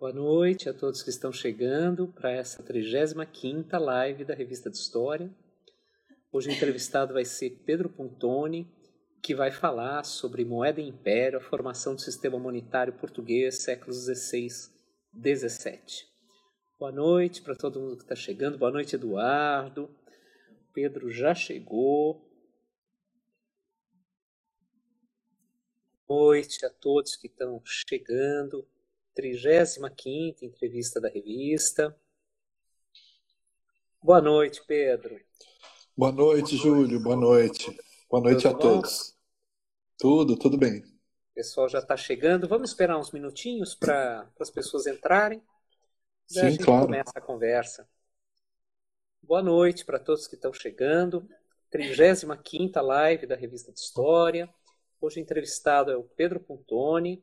Boa noite a todos que estão chegando para essa 35ª live da Revista de História. Hoje o entrevistado vai ser Pedro Pontoni, que vai falar sobre moeda e império, a formação do sistema monetário português, séculos XVI, XVII. Boa noite para todo mundo que está chegando. Boa noite, Eduardo. Pedro já chegou. Boa noite a todos que estão chegando. 35 entrevista da revista. Boa noite, Pedro. Boa noite, Júlio. Boa noite. Boa noite tudo a bom? todos. Tudo, tudo bem. O pessoal já está chegando. Vamos esperar uns minutinhos para as pessoas entrarem. Sim, a gente claro. começa a conversa. Boa noite para todos que estão chegando. 35 live da Revista de História. Hoje o entrevistado é o Pedro Pontoni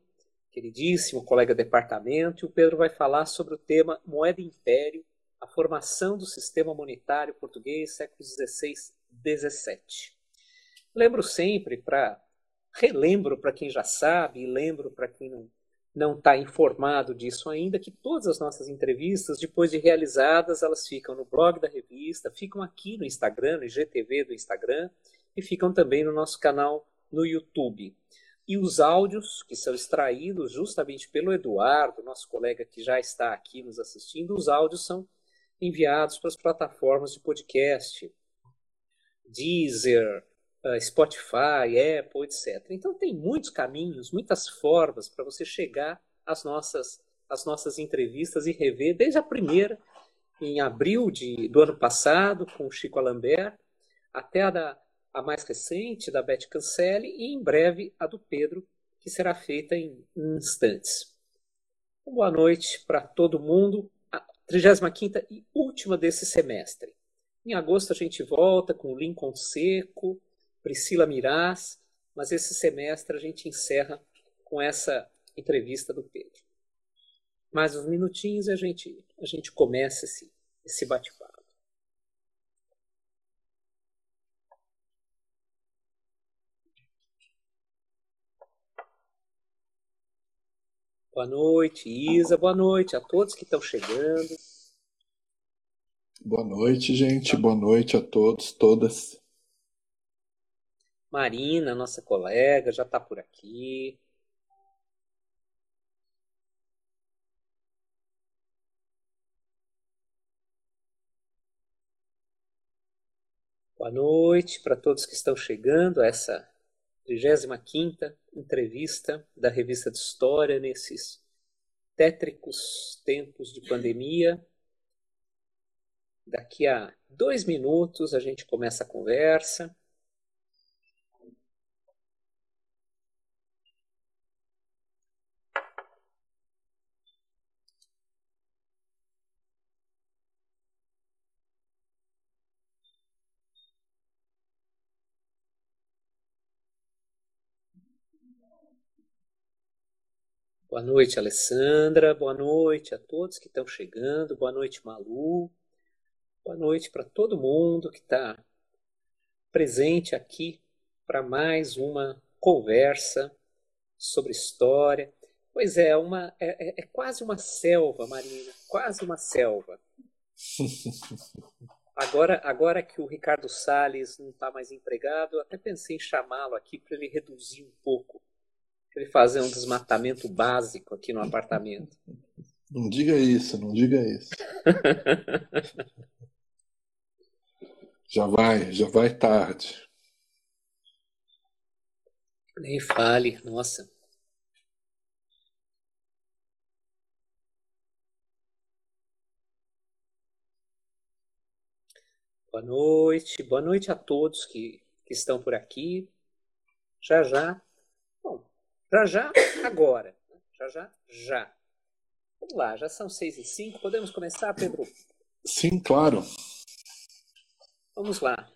queridíssimo colega de departamento, e o Pedro vai falar sobre o tema Moeda e Império, a formação do sistema monetário português séculos XVI XVII. Lembro sempre para relembro para quem já sabe e lembro para quem não não está informado disso ainda que todas as nossas entrevistas depois de realizadas elas ficam no blog da revista, ficam aqui no Instagram, no IGTV do Instagram e ficam também no nosso canal no YouTube. E os áudios que são extraídos justamente pelo Eduardo, nosso colega que já está aqui nos assistindo, os áudios são enviados para as plataformas de podcast, Deezer, eh, Spotify, Apple, etc. Então tem muitos caminhos, muitas formas para você chegar às nossas, às nossas entrevistas e rever, desde a primeira, em abril de, do ano passado, com o Chico Alambert, até a da a mais recente, da Beth Cancelli, e em breve a do Pedro, que será feita em instantes. Boa noite para todo mundo. A 35 e última desse semestre. Em agosto a gente volta com Lincoln Seco, Priscila Miraz, mas esse semestre a gente encerra com essa entrevista do Pedro. Mais uns minutinhos e a gente, a gente começa esse, esse bate-papo. Boa noite, Isa. Boa noite a todos que estão chegando. Boa noite, gente. Boa noite a todos, todas. Marina, nossa colega, já está por aqui. Boa noite para todos que estão chegando a essa 35ª entrevista da revista de História nesses tétricos tempos de pandemia. Daqui a dois minutos a gente começa a conversa. Boa noite, Alessandra. Boa noite a todos que estão chegando. Boa noite, Malu. Boa noite para todo mundo que está presente aqui para mais uma conversa sobre história. Pois é, uma, é, é, é quase uma selva, Marina, quase uma selva. Agora, agora que o Ricardo Salles não está mais empregado, eu até pensei em chamá-lo aqui para ele reduzir um pouco ele fazer um desmatamento básico aqui no apartamento. Não diga isso, não diga isso. já vai, já vai tarde. Nem fale, nossa. Boa noite, boa noite a todos que, que estão por aqui. Já já já já, agora. Já já, já. Vamos lá, já são seis e cinco. Podemos começar, Pedro? Sim, claro. Vamos lá.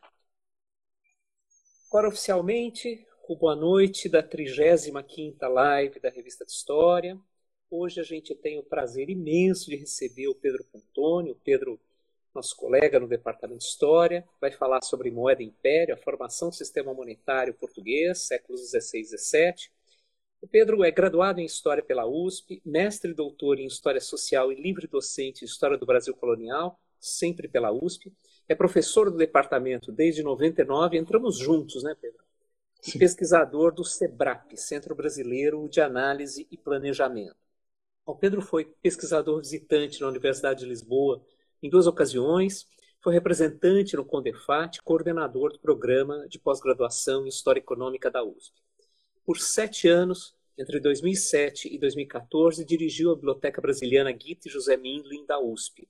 Agora, oficialmente, o boa noite da 35ª live da Revista de História. Hoje a gente tem o prazer imenso de receber o Pedro Pontoni, o Pedro, nosso colega no Departamento de História, vai falar sobre moeda e império, a formação do sistema monetário português, séculos XVI e XVII O Pedro é graduado em História pela USP, mestre e doutor em História Social e livre docente em História do Brasil Colonial, sempre pela USP. É professor do departamento desde 99, entramos juntos, né, Pedro? E pesquisador do SEBRAP, Centro Brasileiro de Análise e Planejamento. O Pedro foi pesquisador visitante na Universidade de Lisboa em duas ocasiões, foi representante no CONDEFAT, coordenador do programa de pós-graduação em História Econômica da USP. Por sete anos, entre 2007 e 2014, dirigiu a Biblioteca Brasiliana Guite José Mindlin da USP.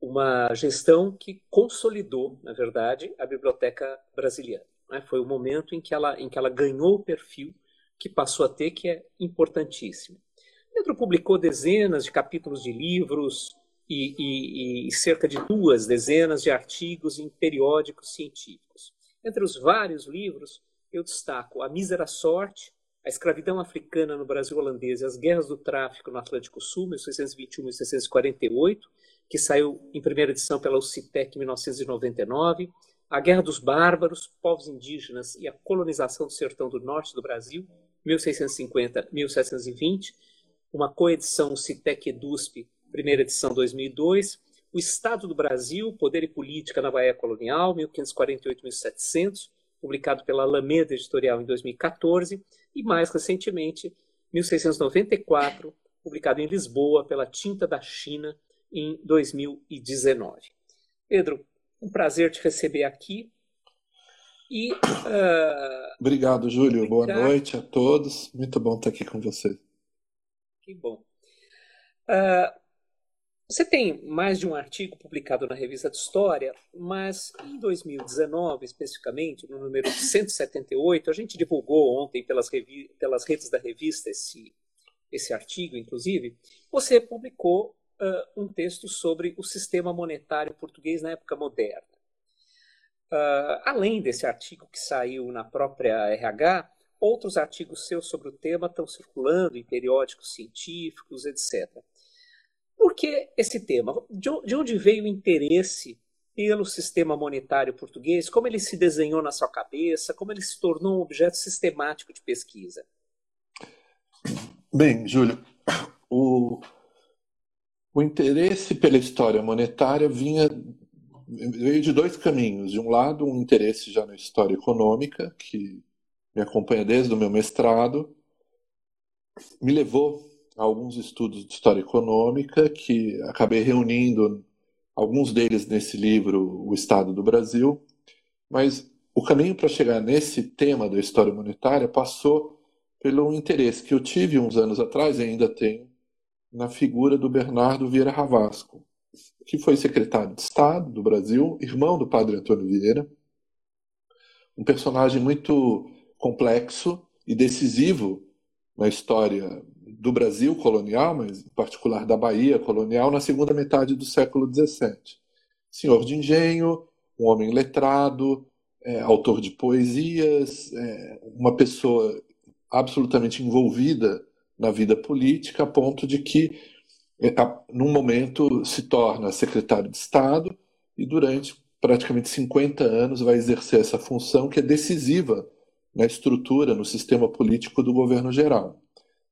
Uma gestão que consolidou, na verdade, a Biblioteca Brasiliana. Né? Foi o momento em que, ela, em que ela ganhou o perfil que passou a ter, que é importantíssimo. Pedro publicou dezenas de capítulos de livros e, e, e cerca de duas dezenas de artigos em periódicos científicos. Entre os vários livros, eu destaco A Mísera Sorte, A Escravidão Africana no Brasil Holandês e as Guerras do Tráfico no Atlântico Sul, 1621 e 1648, que saiu em primeira edição pela UCITEC em 1999, A Guerra dos Bárbaros, Povos Indígenas e a Colonização do Sertão do Norte do Brasil, 1650-1720, uma coedição CITEC EDUSP, primeira edição 2002, O Estado do Brasil, Poder e Política na Bahia Colonial, 1548-1700, publicado pela Alameda Editorial em 2014, e mais recentemente, 1694, publicado em Lisboa pela Tinta da China em 2019. Pedro, um prazer te receber aqui. E, uh, Obrigado, Júlio. Boa noite a todos. Muito bom estar aqui com você. Que bom. Uh, você tem mais de um artigo publicado na Revista de História, mas em 2019, especificamente, no número 178, a gente divulgou ontem pelas, pelas redes da revista esse, esse artigo, inclusive, você publicou uh, um texto sobre o sistema monetário português na época moderna. Uh, além desse artigo que saiu na própria RH, outros artigos seus sobre o tema estão circulando em periódicos científicos, etc. Por que esse tema? De onde veio o interesse pelo sistema monetário português? Como ele se desenhou na sua cabeça? Como ele se tornou um objeto sistemático de pesquisa? Bem, Júlio, o, o interesse pela história monetária vinha veio de dois caminhos. De um lado, um interesse já na história econômica, que me acompanha desde o meu mestrado, me levou alguns estudos de história econômica que acabei reunindo alguns deles nesse livro O Estado do Brasil, mas o caminho para chegar nesse tema da história monetária passou pelo interesse que eu tive uns anos atrás e ainda tenho na figura do Bernardo Vieira Ravasco, que foi secretário de Estado do Brasil, irmão do padre Antônio Vieira, um personagem muito complexo e decisivo na história do Brasil colonial, mas em particular da Bahia colonial, na segunda metade do século XVII. Senhor de engenho, um homem letrado, é, autor de poesias, é, uma pessoa absolutamente envolvida na vida política, a ponto de que, é, num momento, se torna secretário de Estado e, durante praticamente 50 anos, vai exercer essa função que é decisiva na estrutura, no sistema político do governo geral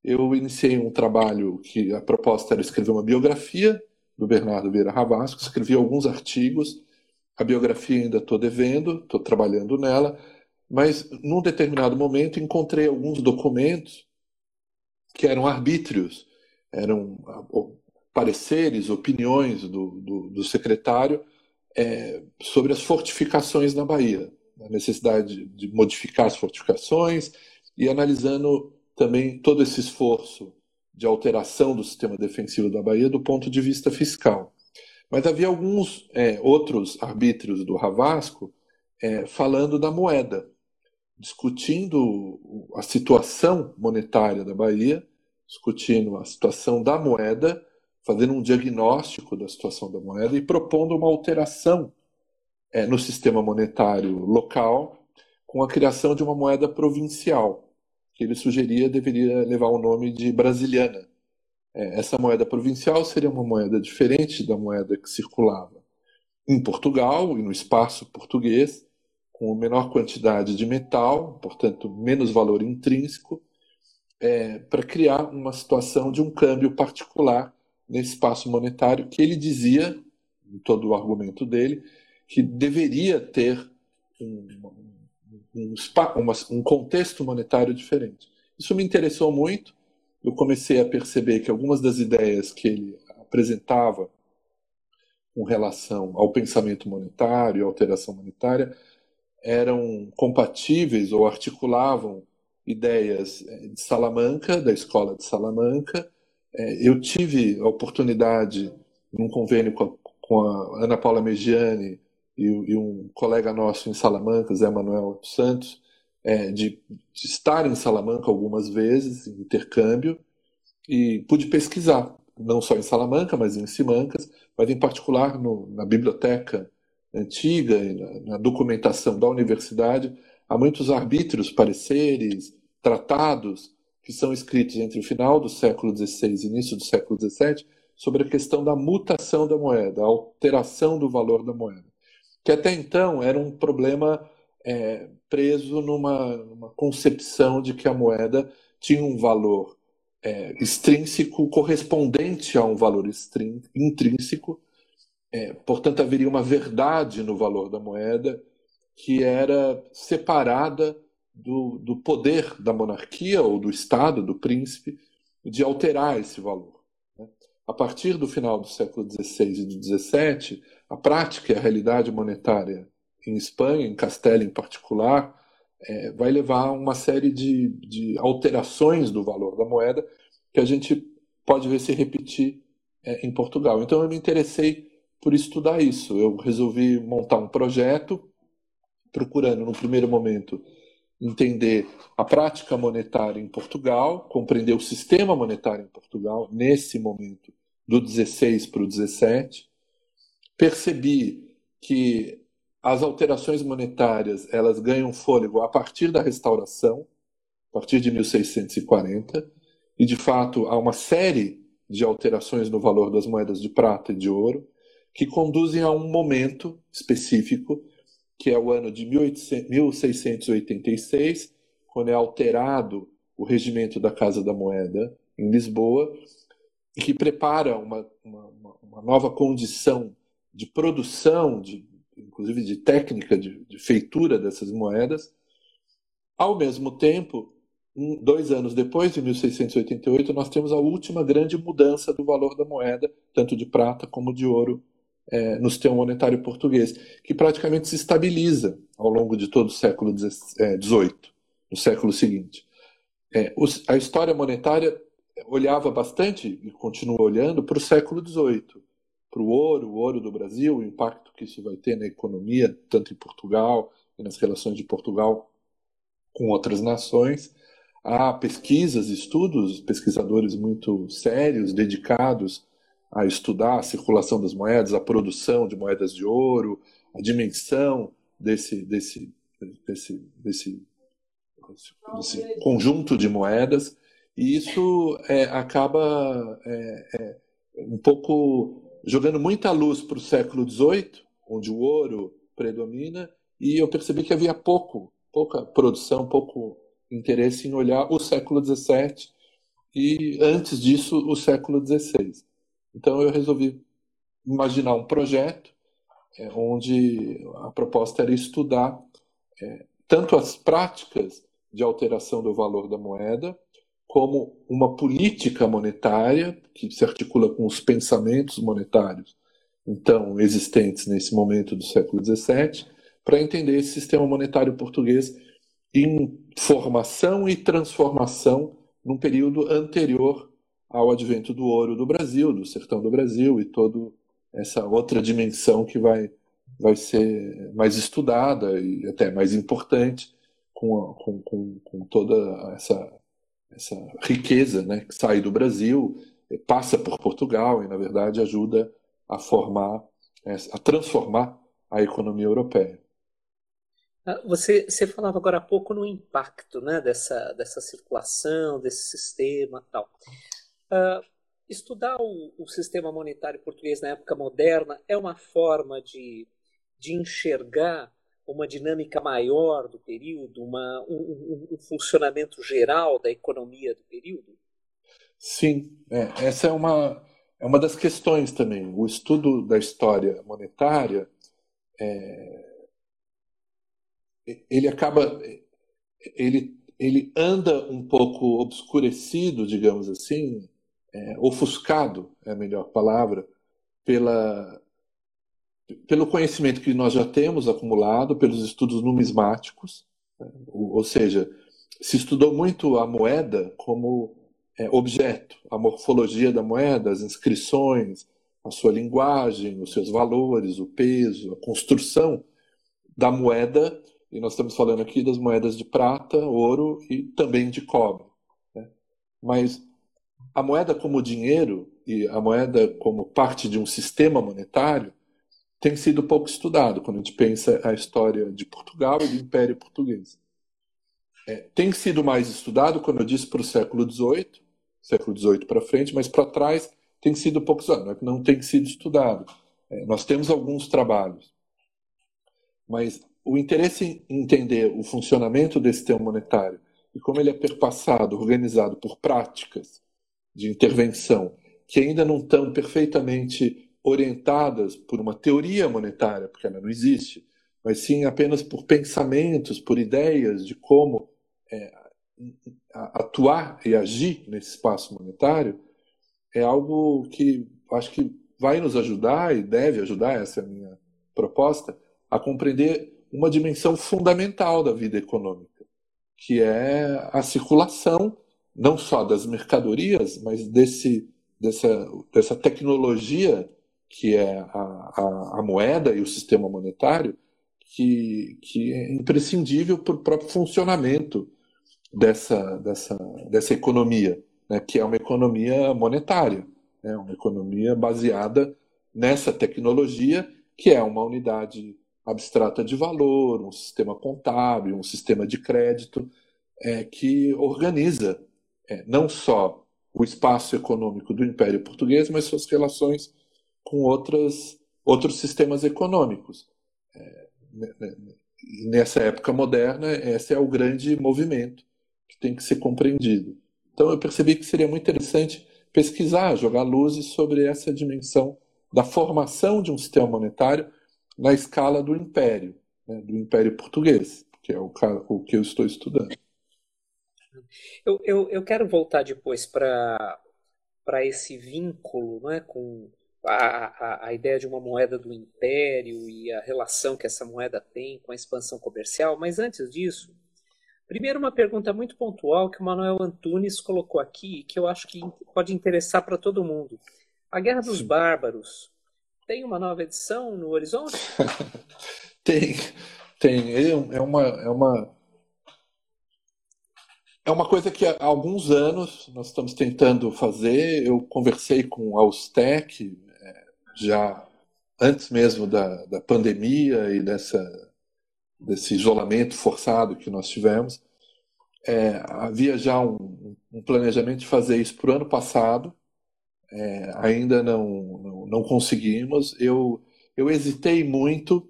eu iniciei um trabalho que a proposta era escrever uma biografia do Bernardo Vieira Ravasco, escrevi alguns artigos, a biografia ainda estou devendo, estou trabalhando nela, mas num determinado momento encontrei alguns documentos que eram arbítrios, eram pareceres, opiniões do, do, do secretário é, sobre as fortificações na Bahia, a necessidade de modificar as fortificações e analisando também todo esse esforço de alteração do sistema defensivo da Bahia do ponto de vista fiscal. Mas havia alguns é, outros arbítrios do Ravasco é, falando da moeda, discutindo a situação monetária da Bahia, discutindo a situação da moeda, fazendo um diagnóstico da situação da moeda e propondo uma alteração é, no sistema monetário local com a criação de uma moeda provincial que ele sugeria deveria levar o nome de brasiliana. É, essa moeda provincial seria uma moeda diferente da moeda que circulava em Portugal e no espaço português, com menor quantidade de metal, portanto, menos valor intrínseco, é, para criar uma situação de um câmbio particular nesse espaço monetário que ele dizia, em todo o argumento dele, que deveria ter um, um, um, um contexto monetário diferente. Isso me interessou muito. Eu comecei a perceber que algumas das ideias que ele apresentava com relação ao pensamento monetário, alteração monetária, eram compatíveis ou articulavam ideias eh, de Salamanca, da escola de Salamanca. Eh, eu tive a oportunidade, num convênio com a Ana Paula Megiani e um colega nosso em Salamanca, Zé Manuel Santos, eh, de, estar em Salamanca algumas vezes, em intercâmbio, e pude pesquisar, não só em Salamanca, mas em Simancas, mas em particular no, na biblioteca antiga, na, na documentação da universidade, há muitos arbítrios, pareceres, tratados que são escritos entre o final do século XVI e início do século XVII sobre a questão da mutação da moeda, a alteração do valor da moeda, que até então era um problema é, preso numa, numa, concepção de que a moeda tinha um valor é, extrínseco correspondente a um valor intrínseco, é, portanto haveria uma verdade no valor da moeda que era separada do, do poder da monarquia ou do Estado, do príncipe, de alterar esse valor. A partir do final do século XVI e do XVII, a prática e a realidade monetária em Espanha, em Castela em particular, é, vai levar a uma série de, de, alterações do valor da moeda que a gente pode ver se repetir é, em Portugal. Então eu me interessei por estudar isso. Eu resolvi montar um projeto procurando, no primeiro momento, entender a prática monetária em Portugal, compreender o sistema monetário em Portugal, nesse momento, do 16 para o 17. Percebi que as alterações monetárias elas ganham fôlego a partir da restauração, a partir de 1640, e de fato há uma série de alterações no valor das moedas de prata e de ouro que conduzem a um momento específico que é o ano de 1686, quando é alterado o regimento da Casa da Moeda em Lisboa, e que prepara uma, uma, uma nova condição de produção, de, inclusive de técnica de, de feitura dessas moedas. Ao mesmo tempo, dois anos depois, de 1688, nós temos a última grande mudança do valor da moeda, tanto de prata como de ouro, é, no sistema monetário português, que praticamente se estabiliza ao longo de todo o século XVIII, é, no século seguinte. É, a história monetária olhava bastante, e continua olhando, para o século XVIII, para o ouro, o ouro do Brasil, o impacto que isso vai ter na economia, tanto em Portugal e nas relações de Portugal com outras nações. Há pesquisas, estudos, pesquisadores muito sérios, dedicados a estudar a circulação das moedas, a produção de moedas de ouro, a dimensão desse, desse, desse, desse, desse conjunto de moedas, e isso é, acaba é, é, um pouco jogando muita luz para o século XVIII, onde o ouro predomina, e eu percebi que havia pouco, pouca produção, pouco interesse em olhar o século XVII e, antes disso, o século XVI. Então eu resolvi imaginar um projeto é, onde a proposta era estudar é, tanto as práticas de alteração do valor da moeda, como uma política monetária que se articula com os pensamentos monetários, então existentes nesse momento do século XVII, para entender esse sistema monetário português em formação e transformação num período anterior ao advento do ouro do Brasil, do sertão do Brasil e toda essa outra dimensão que vai, vai ser mais estudada e até mais importante com, com, com, com toda essa, essa riqueza né, que sai do Brasil, passa por Portugal e, na verdade, ajuda a formar, a transformar a economia europeia. Ah, você, você falava agora há pouco no impacto né, dessa, dessa circulação, desse sistema tal. Uh, estudar o, o, sistema monetário português na época moderna é uma forma de, de enxergar uma dinâmica maior do período, uma, um, um, funcionamento geral da economia do período? Sim, é, essa é uma, é uma das questões também. O estudo da história monetária é, ele acaba ele, ele anda um pouco obscurecido, digamos assim, é, ofuscado é a melhor palavra, pela, pelo conhecimento que nós já temos acumulado, pelos estudos numismáticos, né? ou, ou, seja, se estudou muito a moeda como é, objeto, a morfologia da moeda, as inscrições, a sua linguagem, os seus valores, o peso, a construção da moeda e nós estamos falando aqui das moedas de prata, ouro e também de cobre. Né? Mas a moeda como dinheiro e a moeda como parte de um sistema monetário tem sido pouco estudado quando a gente pensa a história de Portugal e do Império Português. É, tem sido mais estudado, quando eu disse, para o século XVIII, século XVIII para frente, mas para trás tem sido pouco estudado, não, é não tem sido estudado. É, nós temos alguns trabalhos, mas o interesse em entender o funcionamento desse sistema monetário e como ele é perpassado, organizado por práticas de intervenção que ainda não estão perfeitamente orientadas por uma teoria monetária, porque ela não existe, mas sim apenas por pensamentos, por ideias de como é, atuar e agir nesse espaço monetário, é algo que acho que vai nos ajudar e deve ajudar, essa é a minha proposta, a compreender uma dimensão fundamental da vida econômica, que é a circulação não só das mercadorias, mas desse, dessa, dessa tecnologia que é a, a, a moeda e o sistema monetário, que, que é imprescindível para o próprio funcionamento dessa, dessa, dessa economia, né, que é uma economia monetária, né, uma economia baseada nessa tecnologia, que é uma unidade abstrata de valor, um sistema contábil, um sistema de crédito é, que organiza é, não só o espaço econômico do Império Português, mas suas relações com outras, outros sistemas econômicos. É, nessa época moderna, esse é o grande movimento que tem que ser compreendido. Então, eu percebi que seria muito interessante pesquisar, jogar luzes sobre essa dimensão da formação de um sistema monetário na escala do império, né, do império português, que é o, o que eu estou estudando. Eu, eu, eu quero voltar depois para esse vínculo né, com a, a, a, ideia de uma moeda do império e a relação que essa moeda tem com a expansão comercial, mas antes disso, primeiro uma pergunta muito pontual que o Manuel Antunes colocou aqui, que eu acho que pode interessar para todo mundo. A Guerra dos Sim. Bárbaros tem uma nova edição no horizonte? tem, tem. É uma, é uma é uma coisa que há alguns anos nós estamos tentando fazer. Eu conversei com o Austec é, já antes mesmo da, da pandemia e dessa, desse isolamento forçado que nós tivemos. É, havia já um, um, planejamento de fazer isso para o ano passado, é, ainda não, não, não, conseguimos. Eu, eu hesitei muito,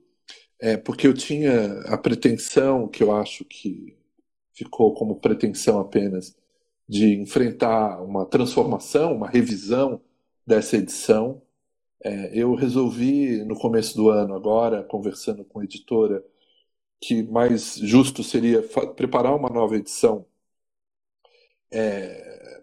é, porque eu tinha a pretensão, que eu acho que ficou como pretensão apenas, de enfrentar uma transformação, uma revisão dessa edição. É, eu resolvi, no começo do ano, agora, conversando com a editora, que mais justo seria preparar uma nova edição é,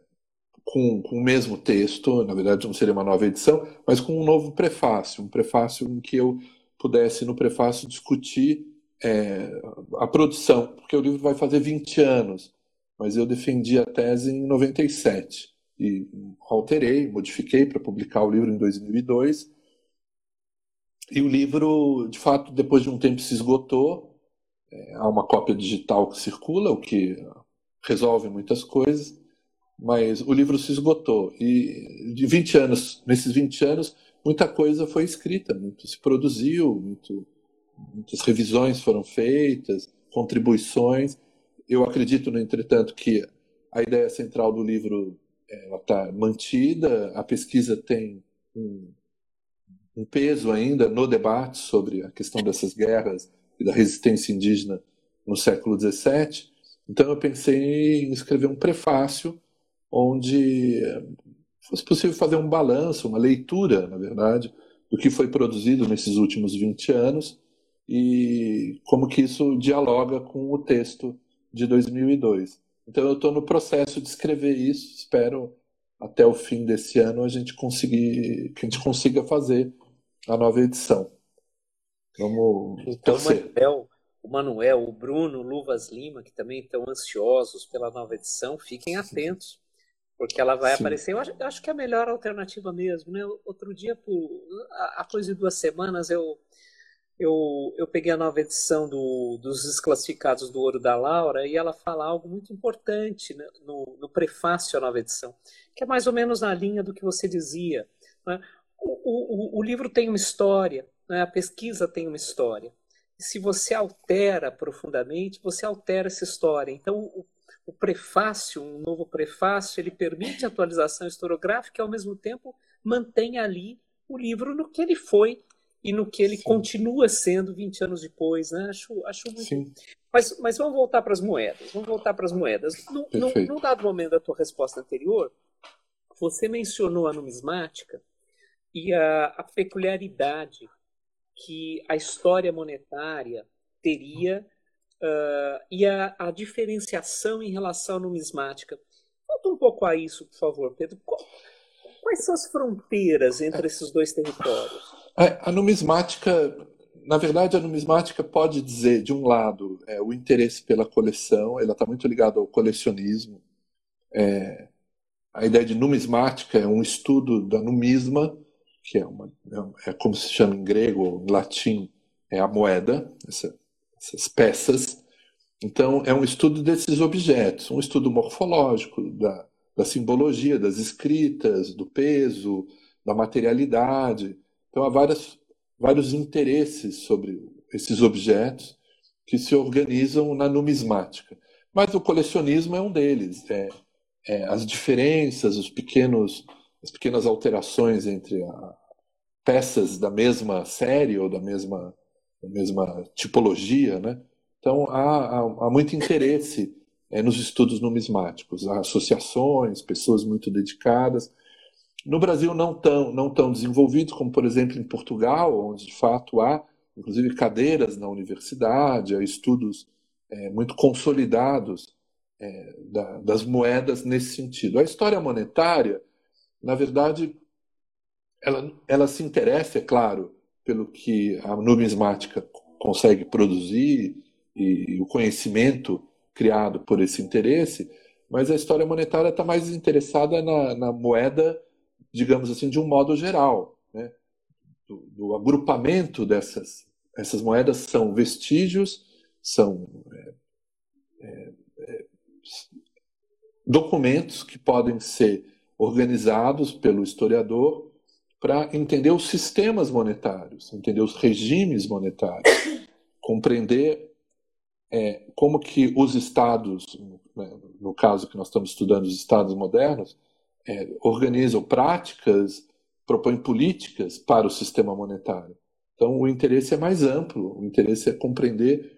com, com o mesmo texto, na verdade não seria uma nova edição, mas com um novo prefácio, um prefácio em que eu pudesse, no prefácio, discutir é, a produção, porque o livro vai fazer 20 anos, mas eu defendi a tese em 97 e alterei, modifiquei para publicar o livro em 2002. E o livro, de fato, depois de um tempo se esgotou. É, há uma cópia digital que circula, o que resolve muitas coisas mas o livro se esgotou. E de 20 anos, nesses 20 anos, muita coisa foi escrita, muito se produziu, muito, muitas revisões foram feitas, contribuições. Eu acredito, no entretanto, que a ideia central do livro está mantida, a pesquisa tem um, um peso ainda no debate sobre a questão dessas guerras e da resistência indígena no século XVII. Então eu pensei em escrever um prefácio onde fosse possível fazer um balanço, uma leitura, na verdade, do que foi produzido nesses últimos 20 anos e como que isso dialoga com o texto de 2002. Então eu estou no processo de escrever isso, espero até o fim desse ano a gente conseguir que a gente consiga fazer a nova edição. Vamos então, Manuel, o Manuel, o Bruno, o Luvas Lima, que também estão ansiosos pela nova edição, fiquem atentos, porque ela vai Sim. aparecer. Eu acho, eu acho, que é a melhor alternativa mesmo. Né? Outro dia, por, a, a coisa de duas semanas, eu, eu, eu peguei a nova edição do, dos Desclassificados do Ouro da Laura e ela fala algo muito importante né, no, no, prefácio à nova edição, que é mais ou menos na linha do que você dizia. Né? O, o, o, livro tem uma história, né? a pesquisa tem uma história. E se você altera profundamente, você altera essa história. Então, o, o prefácio, um novo prefácio, ele permite atualização historiográfica e, ao mesmo tempo, mantém ali o livro no que ele foi e no que ele Sim. continua sendo 20 anos depois, né? Acho, acho muito. Sim. Mas, mas vamos voltar para as moedas. Vamos voltar para as moedas. No, no, no, dado momento da tua resposta anterior, você mencionou a numismática e a, a peculiaridade que a história monetária teria uh, e a, a, diferenciação em relação à numismática. Conta um pouco a isso, por favor, Pedro. Quais são as fronteiras entre esses dois territórios? A numismática, na verdade, a numismática pode dizer, de um lado, é, o interesse pela coleção, ela está muito ligada ao colecionismo. É, a ideia de numismática é um estudo da numisma, que é, uma, é, é como se chama em grego ou em latim, é a moeda, essa, essas peças. Então, é um estudo desses objetos, um estudo morfológico da, da simbologia, das escritas, do peso, da materialidade. Então há várias, vários interesses sobre esses objetos que se organizam na numismática. Mas o colecionismo é um deles. É, é as diferenças, os pequenos, as pequenas alterações entre a, peças da mesma série ou da mesma, da mesma tipologia, né? Então há, há, há muito interesse é, nos estudos numismáticos, há associações, pessoas muito dedicadas. No Brasil não tão, não tão desenvolvidos, como por exemplo em Portugal, onde de fato há inclusive cadeiras na universidade, há estudos é, muito consolidados é, da, das moedas nesse sentido. A história monetária, na verdade, ela, ela se interessa, é claro, pelo que a numismática consegue produzir e, e o conhecimento criado por esse interesse, mas a história monetária está mais interessada na, na moeda digamos assim, de um modo geral. Né? Do, do, agrupamento dessas essas moedas são vestígios, são é, é, é, documentos que podem ser organizados pelo historiador para entender os sistemas monetários, entender os regimes monetários, compreender é, como que os estados, né, no caso que nós estamos estudando, os estados modernos, é, organizam práticas, propõem políticas para o sistema monetário. Então, o interesse é mais amplo, o interesse é compreender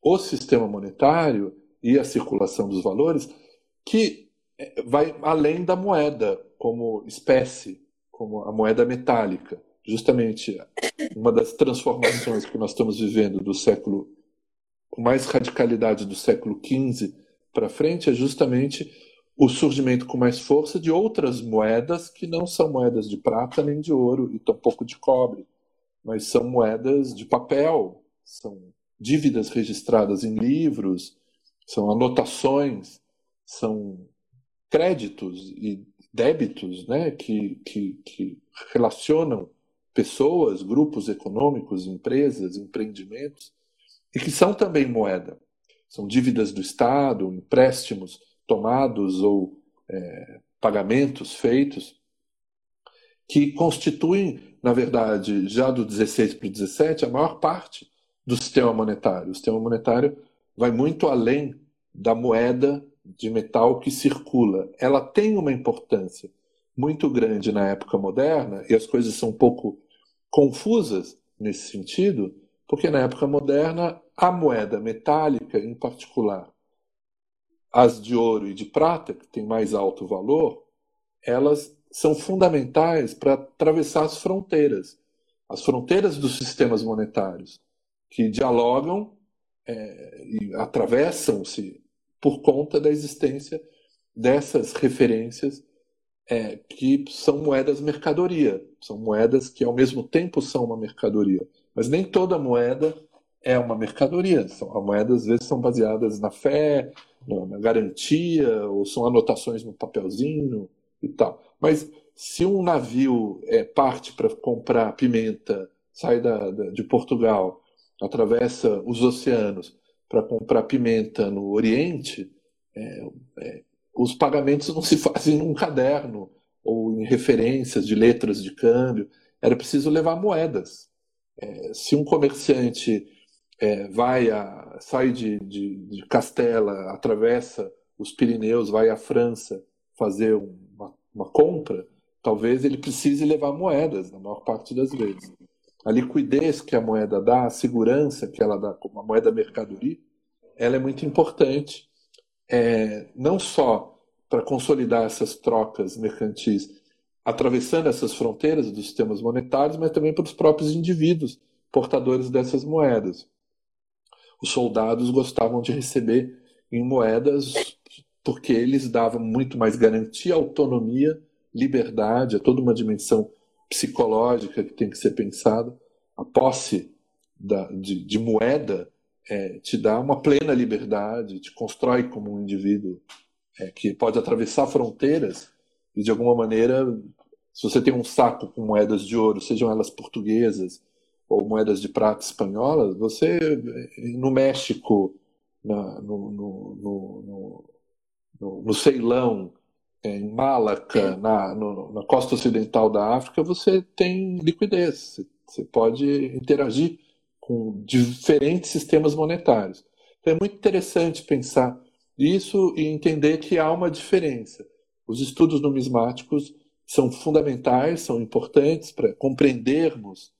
o sistema monetário e a circulação dos valores, que é, vai além da moeda como espécie, como a moeda metálica. Justamente uma das transformações que nós estamos vivendo do século, com mais radicalidade do século XV para frente, é justamente o surgimento com mais força de outras moedas que não são moedas de prata nem de ouro e tampouco de cobre, mas são moedas de papel, são dívidas registradas em livros, são anotações, são créditos e débitos né, que, que, que relacionam pessoas, grupos econômicos, empresas, empreendimentos, e que são também moeda. São dívidas do Estado, empréstimos tomados ou é, pagamentos feitos, que constituem, na verdade, já do 16 para o 17, a maior parte do sistema monetário. O sistema monetário vai muito além da moeda de metal que circula. Ela tem uma importância muito grande na época moderna, e as coisas são um pouco confusas nesse sentido, Porque na época moderna, a moeda metálica, em particular, as de ouro e de prata, que têm mais alto valor, elas são fundamentais para atravessar as fronteiras, as fronteiras dos sistemas monetários, que dialogam é, e atravessam-se por conta da existência dessas referências é, que são moedas mercadoria, são moedas que ao mesmo tempo são uma mercadoria. Mas nem toda moeda é uma mercadoria. São, as moedas às vezes são baseadas na fé, na garantia, ou são anotações no papelzinho e tal. Mas se um navio é, parte para comprar pimenta, sai da, da, de Portugal, atravessa os oceanos para comprar pimenta no Oriente, é, é, os pagamentos não se fazem num caderno ou em referências de letras de câmbio. Era preciso levar moedas. É, se um comerciante é, vai a, sai de, de, de, Castela, atravessa os Pirineus, vai à França fazer uma, uma compra, talvez ele precise levar moedas, na maior parte das vezes. A liquidez que a moeda dá, a segurança que ela dá como uma moeda mercadoria, ela é muito importante, é, não só para consolidar essas trocas mercantis, atravessando essas fronteiras dos sistemas monetários, mas também para os próprios indivíduos portadores dessas moedas os soldados gostavam de receber em moedas porque eles davam muito mais garantia, autonomia, liberdade, é toda uma dimensão psicológica que tem que ser pensada. A posse da, de, de, moeda é, te dá uma plena liberdade, te constrói como um indivíduo é, que pode atravessar fronteiras e, de alguma maneira, se você tem um saco com moedas de ouro, sejam elas portuguesas, ou moedas de prata espanholas, você no México, na, no, no, no, no, Ceilão, em Malaca, na, na costa ocidental da África, você tem liquidez, você pode interagir com diferentes sistemas monetários. Então é muito interessante pensar isso e entender que há uma diferença. Os estudos numismáticos são fundamentais, são importantes para compreendermos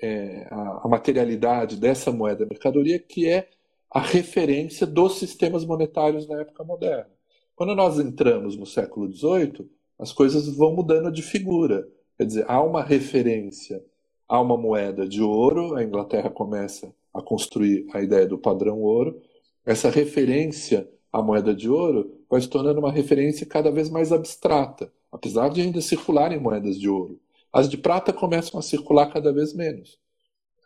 é, a, a materialidade dessa moeda mercadoria, que é a referência dos sistemas monetários na época moderna. Quando nós entramos no século XVIII, as coisas vão mudando de figura. Quer dizer, há uma referência a uma moeda de ouro, a Inglaterra começa a construir a ideia do padrão ouro. Essa referência à moeda de ouro vai se tornando uma referência cada vez mais abstrata, apesar de ainda circularem moedas de ouro. As de prata começam a circular cada vez menos.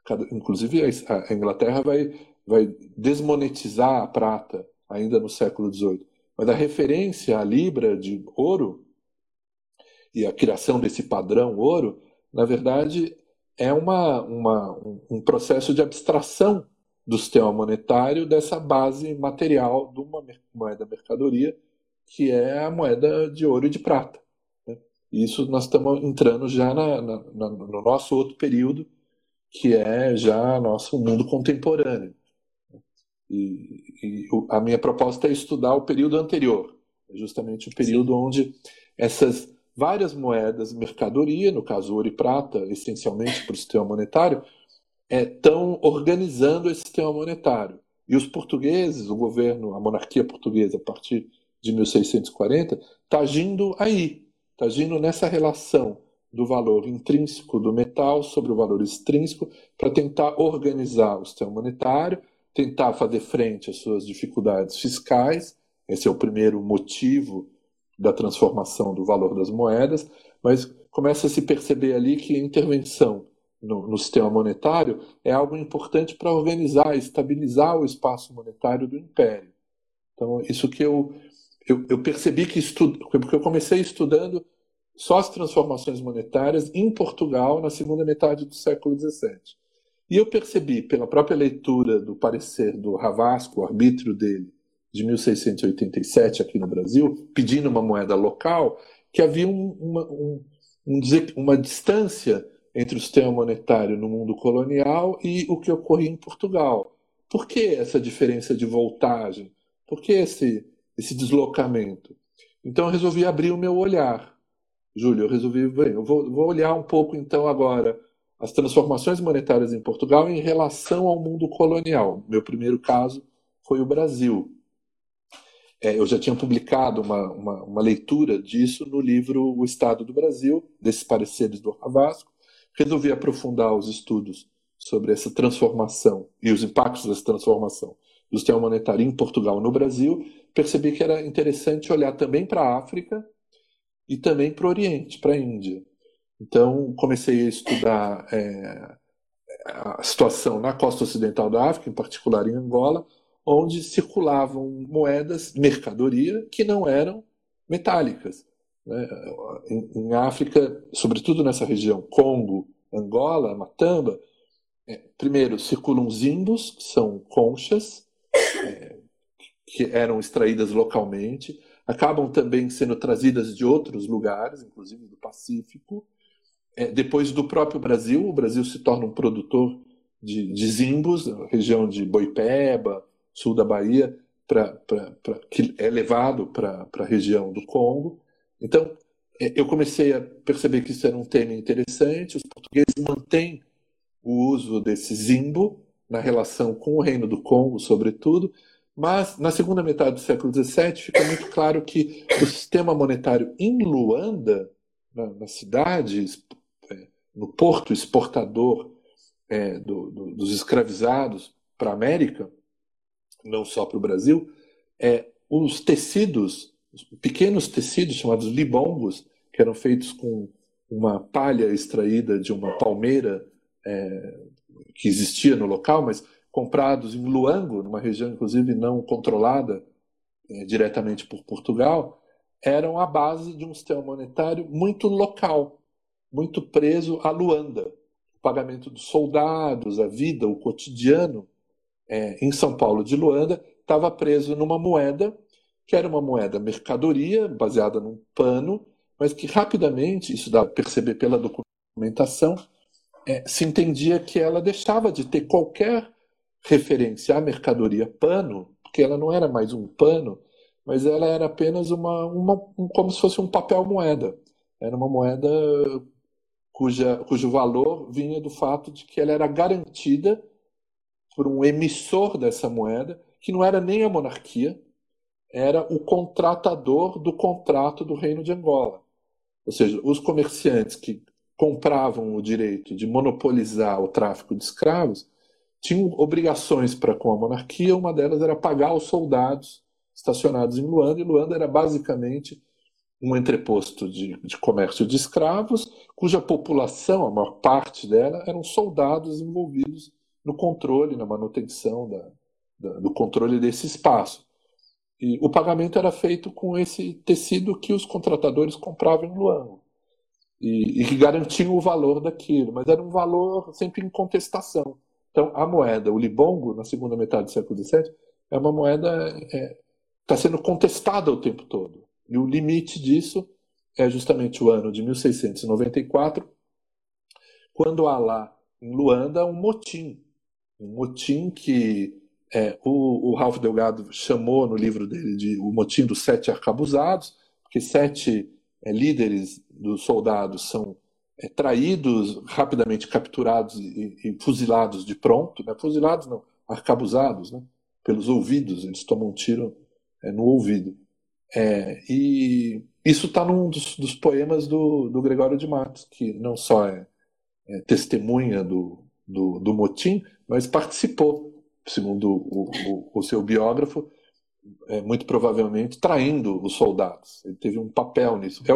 Cada, inclusive, a, Inglaterra vai, vai desmonetizar a prata ainda no século XVIII. Mas a referência à libra de ouro e a criação desse padrão ouro, na verdade, é uma, uma, um processo de abstração do sistema monetário dessa base material de uma moeda mercadoria, que é a moeda de ouro e de prata. Isso nós estamos entrando já na, na, no nosso outro período, que é já nosso mundo contemporâneo. E, e, a minha proposta é estudar o período anterior, justamente o período Sim. onde essas várias moedas, mercadoria, no caso ouro e prata, essencialmente para o sistema monetário, estão é, organizando esse sistema monetário. E os portugueses, o governo, a monarquia portuguesa, a partir de 1640, está agindo aí, está agindo nessa relação do valor intrínseco do metal sobre o valor extrínseco para tentar organizar o sistema monetário, tentar fazer frente às suas dificuldades fiscais. Esse é o primeiro motivo da transformação do valor das moedas, mas começa a se perceber ali que a intervenção no, no sistema monetário é algo importante para organizar, estabilizar o espaço monetário do império. Então, isso que eu, eu, eu percebi que estudo, porque eu comecei estudando só as transformações monetárias em Portugal na segunda metade do século XVII. E eu percebi, pela própria leitura do parecer do Ravasco, o arbítrio dele, de 1687 aqui no Brasil, pedindo uma moeda local, que havia um, uma, um, um, uma distância entre o sistema monetário no mundo colonial e o que ocorria em Portugal. Por que essa diferença de voltagem? Por que esse, esse deslocamento? Então eu resolvi abrir o meu olhar Júlio, eu resolvi, bem, eu vou, vou olhar um pouco então agora as transformações monetárias em Portugal em relação ao mundo colonial. Meu primeiro caso foi o Brasil. É, eu já tinha publicado uma, uma, uma, leitura disso no livro O Estado do Brasil, desses pareceres do Ravasco. Resolvi aprofundar os estudos sobre essa transformação e os impactos dessa transformação do sistema monetário em Portugal e no Brasil. Percebi que era interessante olhar também para a África e também para o Oriente, para a Índia. Então, comecei a estudar é, a situação na costa ocidental da África, em particular em Angola, onde circulavam moedas, mercadoria, que não eram metálicas. Né? Em, em, África, sobretudo nessa região, Congo, Angola, Matamba, é, primeiro circulam zimbos, que são conchas, é, que eram extraídas localmente, acabam também sendo trazidas de outros lugares, inclusive do Pacífico. É, depois do próprio Brasil, o Brasil se torna um produtor de, de zimbos, região de Boipeba, sul da Bahia, pra, pra, pra que é levado para a região do Congo. Então, é, eu comecei a perceber que isso era um tema interessante. Os portugueses mantêm o uso desse zimbo na relação com o Reino do Congo, sobretudo, mas na segunda metade do século XVII fica muito claro que o sistema monetário em Luanda, na, na cidade, é, no porto exportador é, do, do, dos escravizados para a América, não só para o Brasil, é, os tecidos, os pequenos tecidos chamados libongos, que eram feitos com uma palha extraída de uma palmeira é, que existia no local, mas comprados em Luango, numa região inclusive não controlada é, diretamente por Portugal, eram a base de um sistema monetário muito local, muito preso a Luanda. O pagamento dos soldados, a vida, o cotidiano é, em São Paulo de Luanda, estava preso numa moeda que era uma moeda mercadoria, baseada num pano, mas que rapidamente, isso dá para perceber pela documentação, é, se entendia que ela deixava de ter qualquer referência à mercadoria pano, porque ela não era mais um pano, mas ela era apenas uma, uma um, como se fosse um papel moeda. Era uma moeda cuja, cujo valor vinha do fato de que ela era garantida por um emissor dessa moeda, que não era nem a monarquia, era o contratador do contrato do Reino de Angola. Ou seja, os comerciantes que compravam o direito de monopolizar o tráfico de escravos tinham obrigações para com a monarquia, uma delas era pagar os soldados estacionados em Luanda, e Luanda era basicamente um entreposto de, de comércio de escravos, cuja população, a maior parte dela, eram soldados envolvidos no controle, na manutenção da, da, do controle desse espaço. E o pagamento era feito com esse tecido que os contratadores compravam em Luanda e, e que garantiam o valor daquilo, mas era um valor sempre em contestação. Então, a moeda, o libongo, na segunda metade do século XVII, é uma moeda está é, tá sendo contestada o tempo todo. E o limite disso é justamente o ano de 1694, quando há lá em Luanda um motim um motim que é, o, o, Ralph Delgado chamou no livro dele de o motim dos sete arcabuzados, porque sete é, líderes dos soldados são é, traídos, rapidamente capturados e, e, fuzilados de pronto, né? fuzilados não, arcabuzados, né? pelos ouvidos, eles tomam um tiro é, no ouvido. É, e isso está num dos, dos poemas do, do, Gregório de Matos, que não só é, é testemunha do, do, do motim, mas participou, segundo o, o, o seu biógrafo, é, muito provavelmente traindo os soldados. Ele teve um papel nisso. É,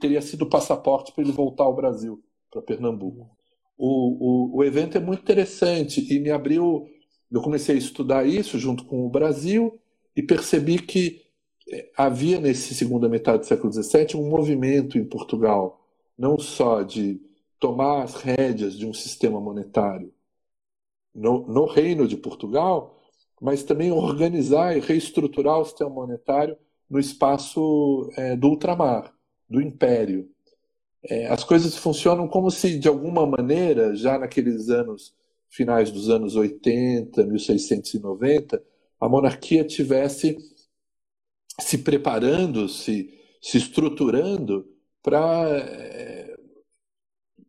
teria sido o passaporte para ele voltar ao Brasil, para Pernambuco. O, o, o evento é muito interessante e me abriu. Eu comecei a estudar isso junto com o Brasil e percebi que é, havia nesse segunda metade do século XVII um movimento em Portugal, não só de tomar as rédeas de um sistema monetário no, no Reino de Portugal, mas também organizar e reestruturar o sistema monetário no espaço é, do ultramar, do império. É, as coisas funcionam como se, de alguma maneira, já naqueles anos, finais dos anos 80, 1690, a monarquia tivesse se preparando, se, se estruturando para é,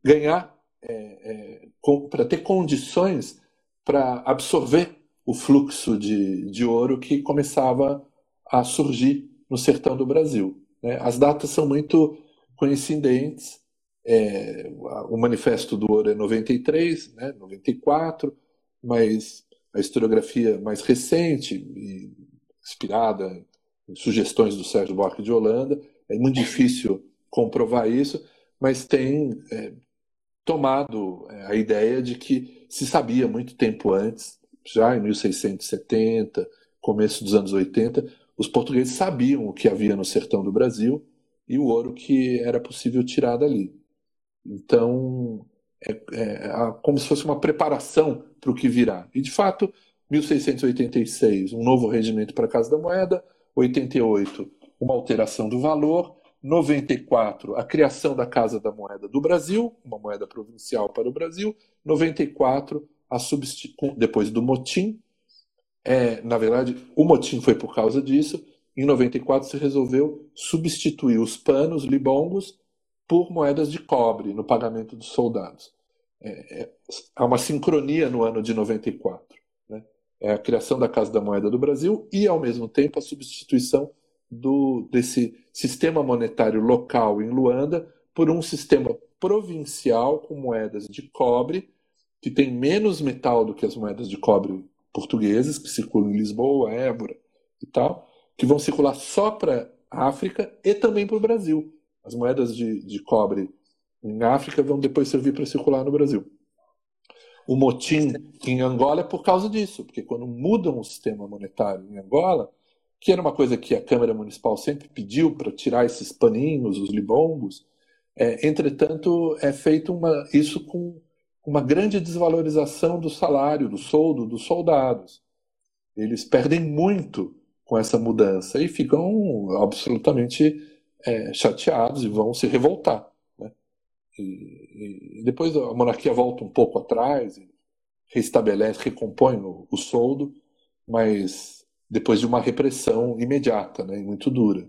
ganhar é, é, para ter condições para absorver o fluxo de, de ouro que começava a surgir no sertão do Brasil. Né? As datas são muito coincidentes. É, o Manifesto do Ouro é 93, né, 94, mas a historiografia mais recente, inspirada em sugestões do Sérgio Buarque de Holanda, é muito difícil comprovar isso, mas tem é, tomado é, a ideia de que se sabia muito tempo antes, já em 1670, começo dos anos 80, os portugueses sabiam o que havia no sertão do Brasil e o ouro que era possível tirar dali. Então, é, é, é como se fosse uma preparação para o que virá. E, de fato, 1686, um novo regimento para a Casa da Moeda, 88, uma alteração do valor, 94, a criação da Casa da Moeda do Brasil, uma moeda provincial para o Brasil, 94, a substitu... depois do motim, é, na verdade, o motim foi por causa disso, em 94 se resolveu substituir os panos libongos por moedas de cobre no pagamento dos soldados. É, é, há uma sincronia no ano de 94. Né? É a criação da Casa da Moeda do Brasil e, ao mesmo tempo, a substituição do, desse sistema monetário local em Luanda por um sistema provincial com moedas de cobre, que tem menos metal do que as moedas de cobre portuguesas, que circulam em Lisboa, Évora e tal, que vão circular só para a África e também para o Brasil. As moedas de, de cobre em África vão depois servir para circular no Brasil. O motim em Angola é por causa disso, porque quando mudam o sistema monetário em Angola, que era uma coisa que a Câmara Municipal sempre pediu para tirar esses paninhos, os libombos, é, entretanto, é feito uma, isso com uma grande desvalorização do salário, do soldo dos soldados. Eles perdem muito com essa mudança e ficam absolutamente é, chateados e vão se revoltar. Né? E, e, depois a monarquia volta um pouco atrás, restabelece, recompõe o, o soldo, mas depois de uma repressão imediata né, e muito dura.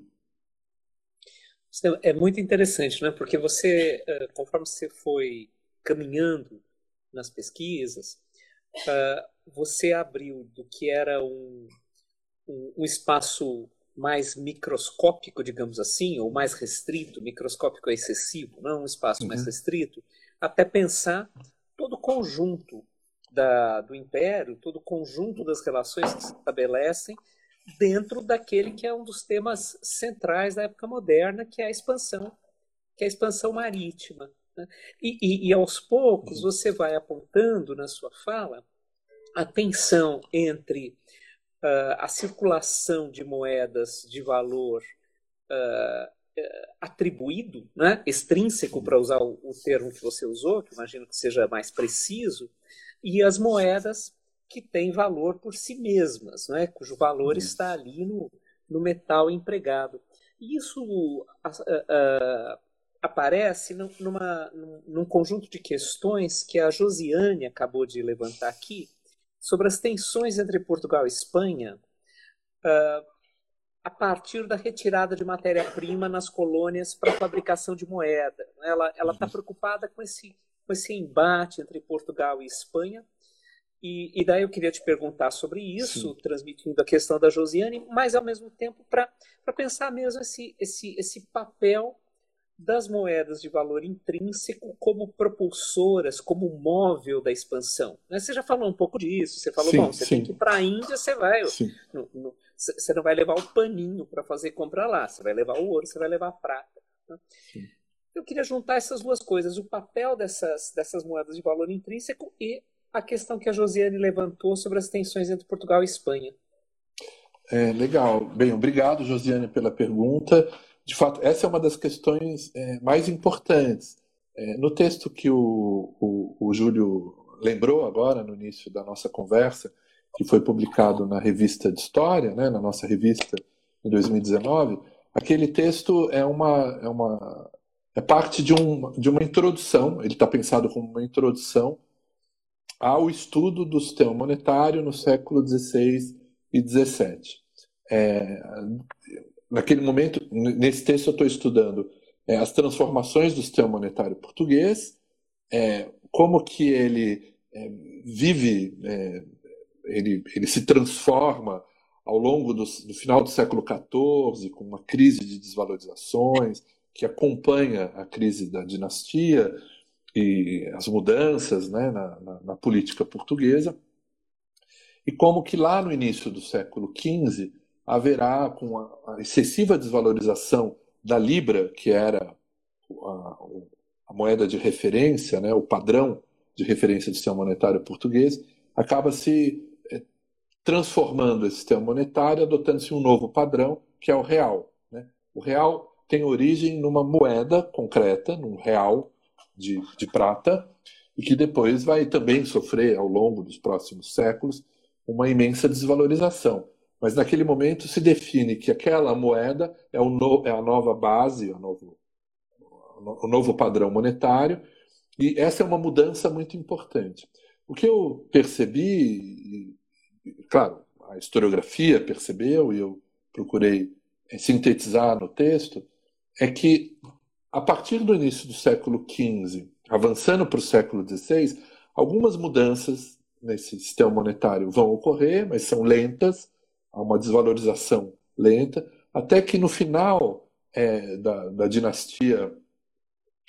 É muito interessante, né? porque você, eh, conforme você foi caminhando nas pesquisas, ah, você abriu do que era um, um espaço mais microscópico, digamos assim, ou mais restrito, microscópico é excessivo, não um espaço uhum. mais restrito, até pensar todo o conjunto da, do império, todo o conjunto das relações que se estabelecem dentro daquele que é um dos temas centrais da época moderna, que é a expansão, que é a expansão marítima. E, e, e aos poucos você vai apontando na sua fala a tensão entre uh, a circulação de moedas de valor uh, atribuído, né, extrínseco, para usar o, o, termo que você usou, que imagino que seja mais preciso, e as moedas que têm valor por si mesmas, né, cujo valor uhum. está ali no, no metal empregado. E isso aparece numa, num conjunto de questões que a Josiane acabou de levantar aqui, sobre as tensões entre Portugal e Espanha uh, a partir da retirada de matéria-prima nas colônias para a fabricação de moeda. Ela está uhum. preocupada com esse, com esse embate entre Portugal e Espanha. E, e daí eu queria te perguntar sobre isso, Sim. transmitindo a questão da Josiane, mas ao mesmo tempo para pensar mesmo esse, esse, esse papel das moedas de valor intrínseco como propulsoras, como móvel da expansão. Né? Você já falou um pouco disso, você falou, sim, bom, você sim. tem que ir para a Índia, você vai. No, no, você não vai levar o paninho para fazer compra lá, você vai levar o ouro, você vai levar a prata. Né? Eu queria juntar essas duas coisas, o papel dessas, dessas moedas de valor intrínseco e a questão que a Josiane levantou sobre as tensões entre Portugal e Espanha. É, legal. Bem, obrigado, Josiane, pela pergunta de fato, essa é uma das questões é, mais importantes. É, no texto que o, o, o Júlio lembrou agora, no início da nossa conversa, que foi publicado na revista de História, né, na nossa revista em 2019, aquele texto é uma, é uma é parte de, um, de uma introdução, ele está pensado como uma introdução ao estudo do sistema monetário no século XVI e XVII. É, naquele momento, nesse texto eu estou estudando é, as transformações do sistema monetário português, é, como que ele é, vive, é, ele, ele se transforma ao longo do, do, final do século XIV, com uma crise de desvalorizações que acompanha a crise da dinastia e as mudanças né, na, na, na política portuguesa, e como que lá no início do século XV haverá, com a, excessiva desvalorização da libra, que era a, a moeda de referência, né, o padrão de referência do sistema monetário português, acaba se é, transformando esse sistema monetário, adotando-se um novo padrão, que é o real. Né? O real tem origem numa moeda concreta, num real de, de prata, e que depois vai também sofrer, ao longo dos próximos séculos, uma imensa desvalorização. Mas naquele momento se define que aquela moeda é, no, é a nova base, o novo, o novo padrão monetário, e essa é uma mudança muito importante. O que eu percebi, claro, a historiografia percebeu e eu procurei eh, sintetizar no texto, é que a partir do início do século XV, avançando para o século XVI, algumas mudanças nesse sistema monetário vão ocorrer, mas são lentas, há uma desvalorização lenta, até que no final é, da, da dinastia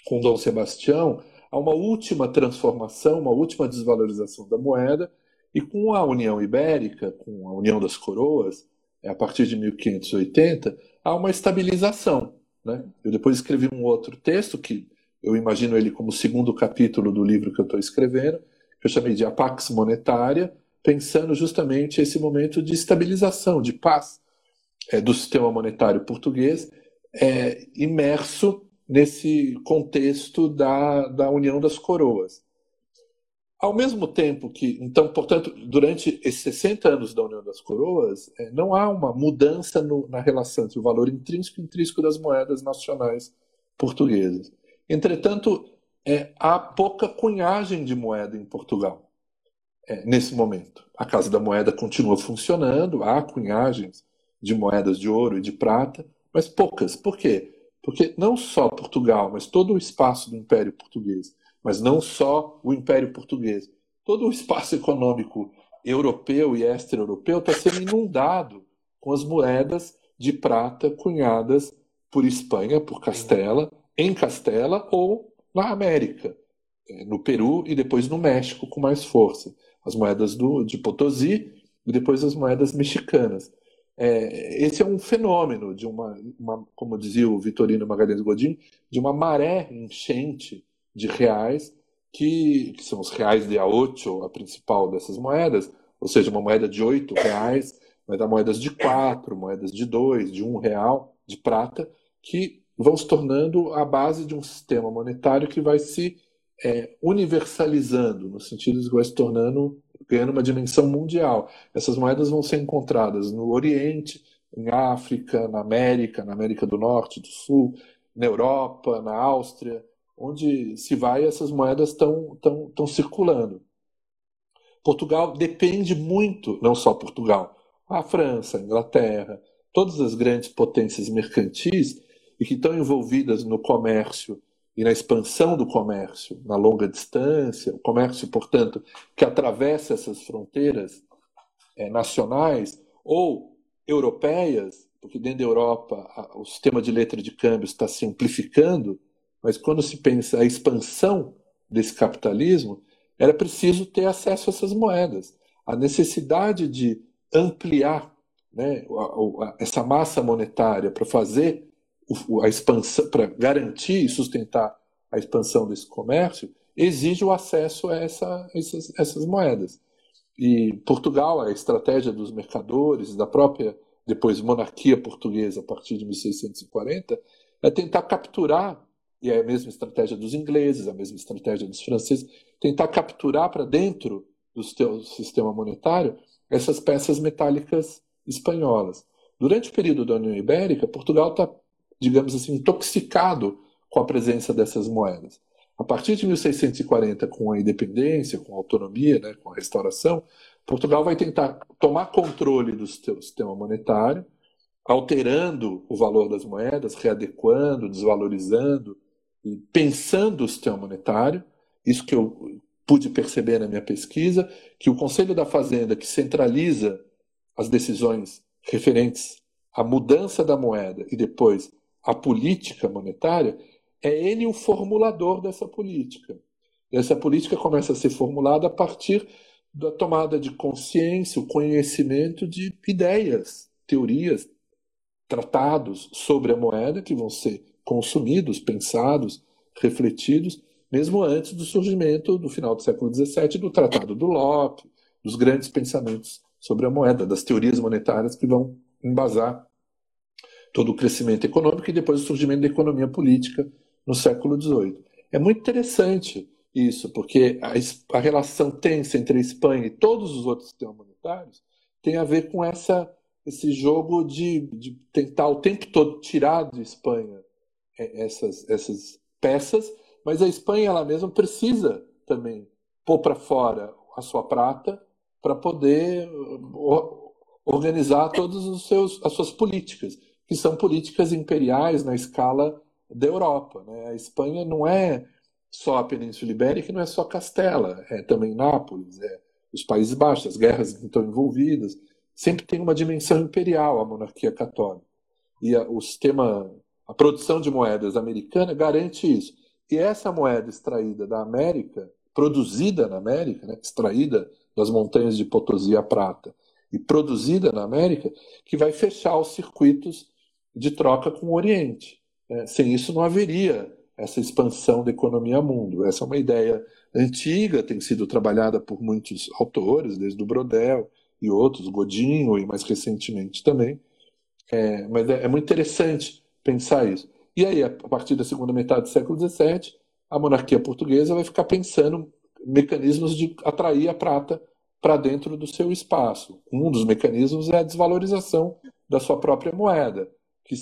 com Dom Sebastião, há uma última transformação, uma última desvalorização da moeda, e com a União Ibérica, com a União das Coroas, é, a partir de 1580, há uma estabilização. Né? Eu depois escrevi um outro texto, que eu imagino ele como o segundo capítulo do livro que eu estou escrevendo, que eu chamei de A Pax Monetária, pensando justamente esse momento de estabilização, de paz é, do sistema monetário português, é, imerso nesse contexto da, da União das Coroas. Ao mesmo tempo que, então, portanto, durante esses 60 anos da União das Coroas, é, não há uma mudança no, na relação entre o valor intrínseco e intrínseco das moedas nacionais portuguesas. Entretanto, é, há pouca cunhagem de moeda em Portugal é, nesse momento. A Casa da Moeda continua funcionando, há cunhagens de moedas de ouro e de prata, mas poucas. Por quê? Porque não só Portugal, mas todo o espaço do Império Português, mas não só o Império Português, todo o espaço econômico europeu e extra-europeu está sendo inundado com as moedas de prata cunhadas por Espanha, por Castela, em Castela ou na América, é, no Peru e depois no México com mais força. As moedas do, de Potosí e depois as moedas mexicanas. É, esse é um fenômeno de uma, uma, como dizia o Vitorino Magalhães Godin, de uma maré enchente de reais, que, que são os reais de a ocho, a principal dessas moedas, ou seja, uma moeda de oito reais, mas há moedas de quatro, moedas de dois, de um real, de prata, que vão se tornando a base de um sistema monetário que vai se é, universalizando, no sentido de que vai se tornando ganhando uma dimensão mundial. Essas moedas vão ser encontradas no Oriente, em África, na América, na América do Norte, do Sul, na Europa, na Áustria, onde se vai essas moedas estão tão, tão circulando. Portugal depende muito, não só Portugal, a França, a Inglaterra, todas as grandes potências mercantis e que estão envolvidas no comércio e na expansão do comércio na longa distância, o comércio, portanto, que atravessa essas fronteiras é, nacionais ou europeias, porque dentro da Europa a, o sistema de letra de câmbio está se amplificando, mas quando se pensa a expansão desse capitalismo, era preciso ter acesso a essas moedas. A necessidade de ampliar né, essa massa monetária para fazer a expansão, para garantir e sustentar a expansão desse comércio, exige o acesso a essa, essas, essas moedas. E Portugal, a estratégia dos mercadores, da própria, depois, monarquia portuguesa, a partir de 1640, é tentar capturar, e é a mesma estratégia dos ingleses, a mesma estratégia dos franceses, tentar capturar para dentro do seu sistema monetário essas peças metálicas espanholas. Durante o período da União Ibérica, Portugal está digamos assim, intoxicado com a presença dessas moedas. A partir de 1640, com a independência, com a autonomia, né, com a restauração, Portugal vai tentar tomar controle do sistema monetário, alterando o valor das moedas, readequando, desvalorizando e pensando o sistema monetário isso que eu pude perceber na minha pesquisa, que o Conselho da Fazenda, que centraliza as decisões referentes à mudança da moeda e depois à política monetária, é ele o formulador dessa política. Essa política começa a ser formulada a partir da tomada de consciência, o conhecimento de ideias, teorias, tratados sobre a moeda que vão ser consumidos, pensados, refletidos, mesmo antes do surgimento do final do século XVII do Tratado do Locke, dos grandes pensamentos sobre a moeda, das teorias monetárias que vão embasar todo o crescimento econômico e depois o surgimento da economia política no século XVIII. É muito interessante isso, porque a, a relação tensa entre a Espanha e todos os outros sistemas monetários tem a ver com essa, esse jogo de, de tentar o tempo todo tirar de Espanha é, essas, essas peças, mas a Espanha ela mesma precisa também pôr para fora a sua prata para poder organizar todas as suas políticas, que são políticas imperiais na escala da Europa. Né? A Espanha não é só a Península Ibérica, não é só Castela, é também Nápoles, é os Países Baixos, as guerras que estão envolvidas. Sempre tem uma dimensão imperial a monarquia católica. E a, o sistema, a produção de moedas americana garante isso. E essa moeda extraída da América, produzida na América, né, extraída das montanhas de Potosí a prata, e produzida na América, que vai fechar os circuitos de troca com o Oriente. É, sem isso não haveria essa expansão da economia mundo. Essa é uma ideia antiga, tem sido trabalhada por muitos autores, desde o Brodel e outros, Godinho e mais recentemente também. É, mas é, é, muito interessante pensar isso. E aí, a partir da segunda metade do século XVII, a monarquia portuguesa vai ficar pensando mecanismos de atrair a prata para dentro do seu espaço. Um dos mecanismos é a desvalorização da sua própria moeda, que,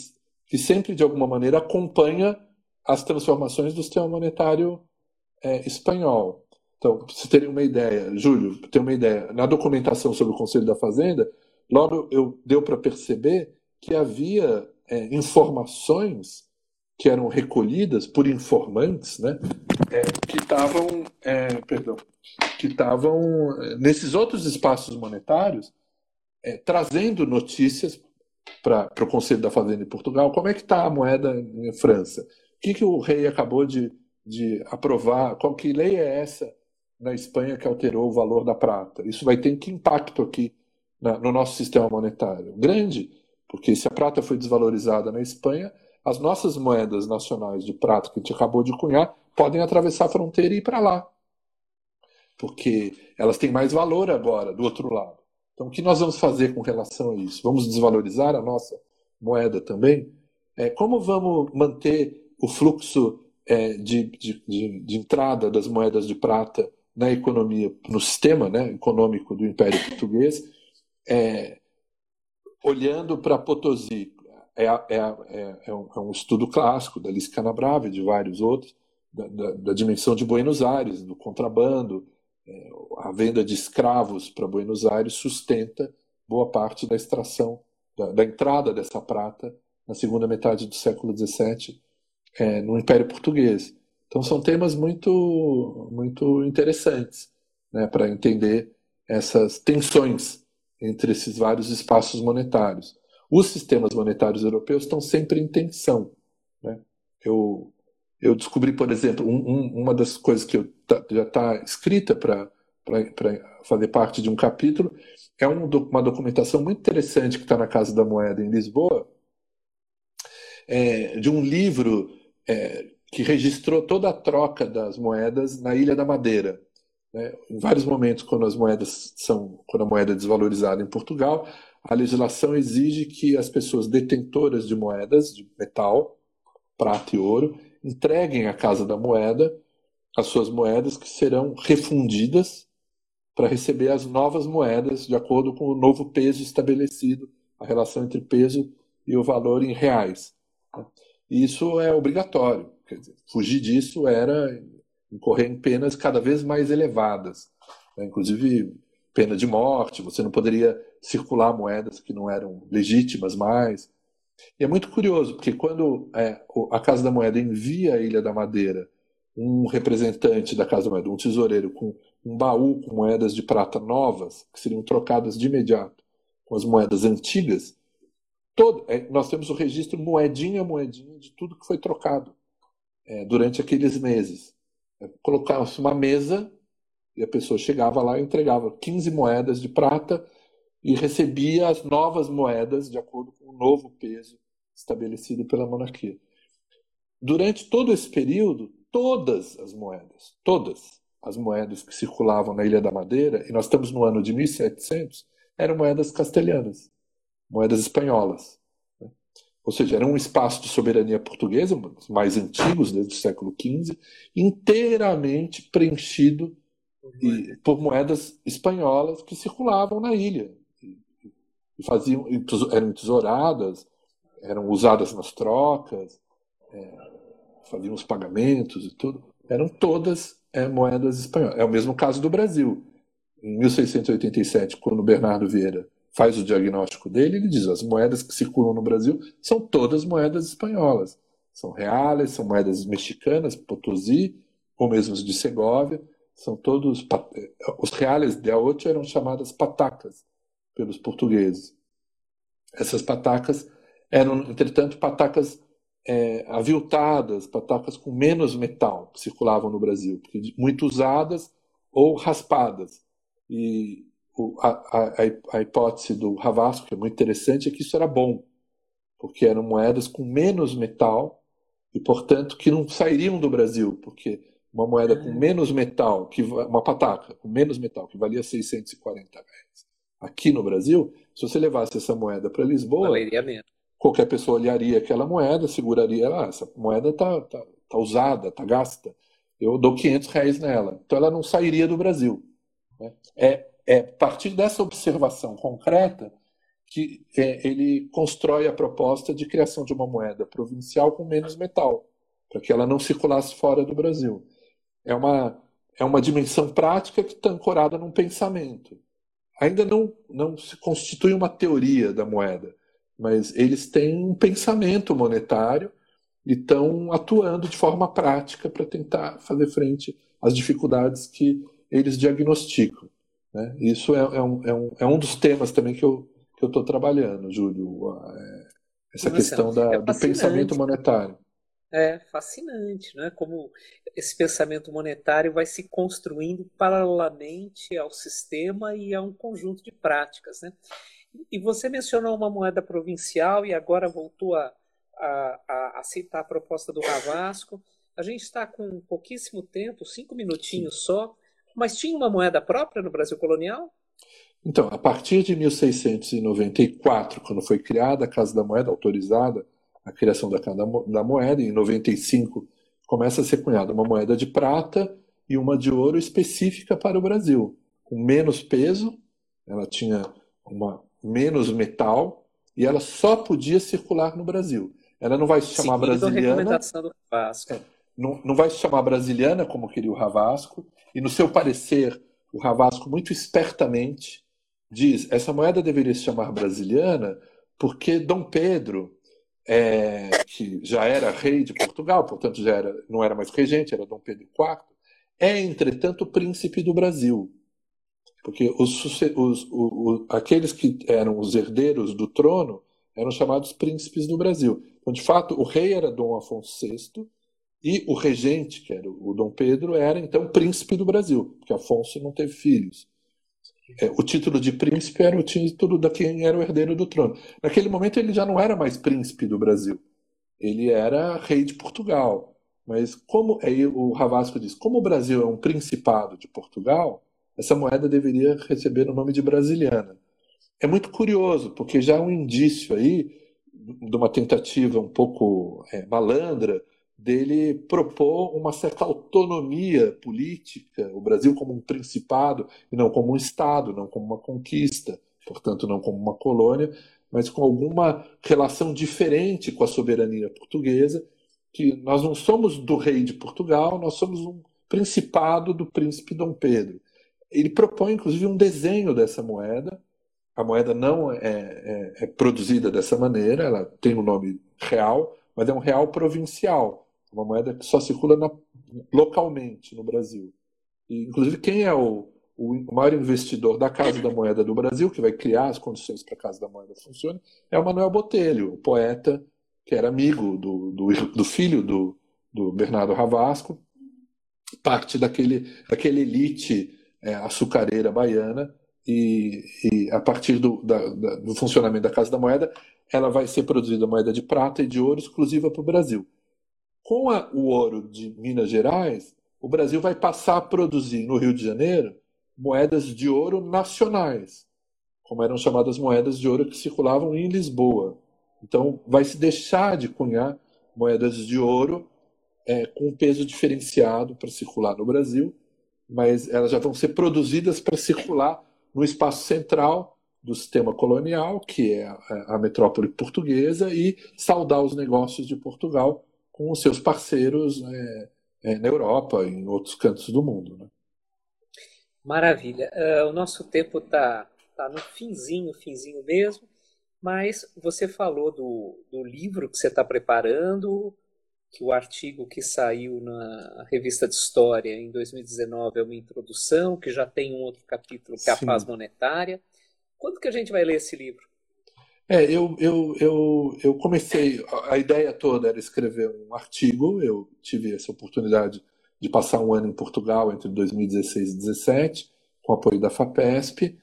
que sempre, de alguma maneira, acompanha as transformações do sistema monetário é, espanhol. Então, para você terem uma ideia, Júlio, ter uma ideia, na documentação sobre o Conselho da Fazenda, logo eu deu para perceber que havia é, informações que eram recolhidas por informantes, né, é, que estavam, é, perdão, que estavam é, nesses outros espaços monetários é, trazendo notícias para o Conselho da Fazenda em Portugal. Como é que está a moeda em França? que, que o rei acabou de, de aprovar? Qual que lei é essa na Espanha que alterou o valor da prata? Isso vai ter que impacto aqui na, no nosso sistema monetário? Grande, porque se a prata foi desvalorizada na Espanha, as nossas moedas nacionais de prata que a gente acabou de cunhar podem atravessar a fronteira e ir para lá. Porque elas têm mais valor agora, do outro lado. Então, o que nós vamos fazer com relação a isso? Vamos desvalorizar a nossa moeda também? É, como vamos manter o fluxo é, de, de, de, entrada das moedas de prata na economia, no sistema né, econômico do Império Português, é, olhando para Potosí. É, é, é, é, um, é, um, estudo clássico da Alice Canabrava e de vários outros, da, da, da, dimensão de Buenos Aires, do contrabando, é, a venda de escravos para Buenos Aires sustenta boa parte da extração, da, da entrada dessa prata na segunda metade do século XVII é, no Império Português. Então são temas muito, muito interessantes né, para entender essas tensões entre esses vários espaços monetários. Os sistemas monetários europeus estão sempre em tensão. Né? Eu, eu descobri, por exemplo, um, um, uma das coisas que tá, já está escrita para fazer parte de um capítulo é um, uma documentação muito interessante que está na Casa da Moeda em Lisboa, é, de um livro é, que registrou toda a troca das moedas na Ilha da Madeira. Né? Em vários momentos, quando as moedas são, quando a moeda é desvalorizada em Portugal, a legislação exige que as pessoas detentoras de moedas de metal, prata e ouro, entreguem à Casa da Moeda as suas moedas que serão refundidas para receber as novas moedas de acordo com o novo peso estabelecido, a relação entre peso e o valor em reais. Né? isso é obrigatório. Dizer, fugir disso era incorrer em penas cada vez mais elevadas, né? inclusive pena de morte, você não poderia circular moedas que não eram legítimas mais. E é muito curioso, porque quando é, a Casa da Moeda envia a Ilha da Madeira um representante da Casa Moeda, um tesoureiro com um baú com moedas de prata novas, que seriam trocadas de imediato com as moedas antigas, todo, é, nós temos o registro moedinha a moedinha de tudo que foi trocado é, durante aqueles meses. É, Colocava-se uma mesa e a pessoa chegava lá e entregava 15 moedas de prata e recebia as novas moedas de acordo com o novo peso estabelecido pela monarquia. Durante todo esse período, todas as moedas, todas as moedas que circulavam na Ilha da Madeira, e nós estamos no ano de 1700, eram moedas castelhanas, moedas espanholas. Né? Ou seja, era um espaço de soberania portuguesa, os mais antigos, desde o século XV, inteiramente preenchido por moedas espanholas que circulavam na ilha. E faziam, eram tesouradas, eram usadas nas trocas, é, faziam os pagamentos e tudo. Eram todas é, moedas espanholas. É o mesmo caso do Brasil. Em 1687, quando Bernardo Vieira faz o diagnóstico dele, ele diz: as moedas que circulam no Brasil são todas moedas espanholas. São reais, são moedas mexicanas, Potosí, ou mesmo de Segóvia. São todos. Os reais de Aote eram chamadas patacas pelos portugueses. Essas patacas eram, entretanto, patacas é, aviltadas, patacas com menos metal que circulavam no Brasil, muito usadas ou raspadas. E a, a, a, hipótese do Ravasco, que é muito interessante, é que isso era bom, porque eram moedas com menos metal e, portanto, que não sairiam do Brasil, porque uma moeda com menos metal, que uma pataca com menos metal, que valia 640 reais, aqui no Brasil, se você levasse essa moeda para Lisboa, qualquer pessoa olharia aquela moeda, seguraria, ah, essa moeda está tá, tá usada, está gasta, eu dou 500 reais nela. Então ela não sairia do Brasil. Né? É, é a partir dessa observação concreta que é, ele constrói a proposta de criação de uma moeda provincial com menos metal, para que ela não circulasse fora do Brasil. É uma, é uma dimensão prática que está ancorada num pensamento. Ainda não, não se constitui uma teoria da moeda, mas eles têm um pensamento monetário e estão atuando de forma prática para tentar fazer frente às dificuldades que eles diagnosticam. Né? Isso é, é, um, é, um, é um dos temas também que eu que eu estou trabalhando, Júlio, é, essa Nossa, questão da, é do pensamento monetário. É fascinante, né? Como esse pensamento monetário vai se construindo paralelamente ao sistema e a um conjunto de práticas, né? E você mencionou uma moeda provincial e agora voltou a, a, a aceitar a proposta do Ravasco. A gente está com pouquíssimo tempo, cinco minutinhos só, mas tinha uma moeda própria no Brasil colonial? Então, a partir de 1694, quando foi criada a Casa da Moeda, autorizada a criação da da Moeda, em 95 começa a ser cunhada uma moeda de prata e uma de ouro específica para o Brasil, com menos peso, ela tinha uma menos metal e ela só podia circular no Brasil. Ela não vai se chamar Seguindo brasiliana. É, não, não vai se chamar brasiliana, como queria o Ravasco, e no seu parecer, o Ravasco, muito espertamente, diz: essa moeda deveria se chamar brasiliana porque Dom Pedro, é, que já era rei de Portugal, portanto já era, não era mais regente, era Dom Pedro IV, é, entretanto, príncipe do Brasil. Porque os, os, aqueles que eram os herdeiros do trono eram chamados príncipes do Brasil. Então, de fato, o rei era Dom Afonso VI e o regente, que era o Dom Pedro, era então príncipe do Brasil, porque Afonso não teve filhos. É, o título de príncipe era o título da quem era o herdeiro do trono. Naquele momento ele já não era mais príncipe do Brasil, ele era rei de Portugal. Mas como aí o Ravasco diz, como o Brasil é um principado de Portugal, essa moeda deveria receber o nome de brasiliana. É muito curioso, porque já há um indício aí de uma tentativa um pouco é, malandra dele propor uma certa autonomia política, o Brasil como um principado e não como um Estado, não como uma conquista, portanto, não como uma colônia, mas com alguma relação diferente com a soberania portuguesa, que nós não somos do rei de Portugal, nós somos um principado do príncipe Dom Pedro ele propõe inclusive um desenho dessa moeda. A moeda não é, é, é produzida dessa maneira, ela tem o um nome real, mas é um real provincial, uma moeda que só circula na, localmente no Brasil. E, inclusive, quem é o, o maior investidor da Casa da Moeda do Brasil, que vai criar as condições para a Casa da Moeda funcionar, é o Manuel Botelho, o poeta que era amigo do, do, do filho do, do Bernardo Ravasco, parte daquele, daquele elite é, açucareira baiana, e, e a partir do, da, da, do funcionamento da Casa da Moeda, ela vai ser produzida moeda de prata e de ouro exclusiva para o Brasil. Com a, o ouro de Minas Gerais, o Brasil vai passar a produzir no Rio de Janeiro moedas de ouro nacionais, como eram chamadas moedas de ouro que circulavam em Lisboa. Então, vai se deixar de cunhar moedas de ouro é, com um peso diferenciado para circular no Brasil, mas elas já vão ser produzidas para circular no espaço central do sistema colonial, que é a, a metrópole portuguesa, e saudar os negócios de Portugal com os seus parceiros é, é, na Europa e em outros cantos do mundo. Né? Maravilha. Uh, o nosso tempo está tá no finzinho, finzinho mesmo, mas você falou do, do livro que você está preparando, que o artigo que saiu na revista de História em 2019 é uma introdução, que já tem um outro capítulo que é a Sim. paz monetária. Quando que a gente vai ler esse livro? É, eu, eu, eu, eu comecei, a ideia toda era escrever um artigo, eu tive essa oportunidade de passar um ano em Portugal entre 2016 e 2017, com apoio da FAPESP,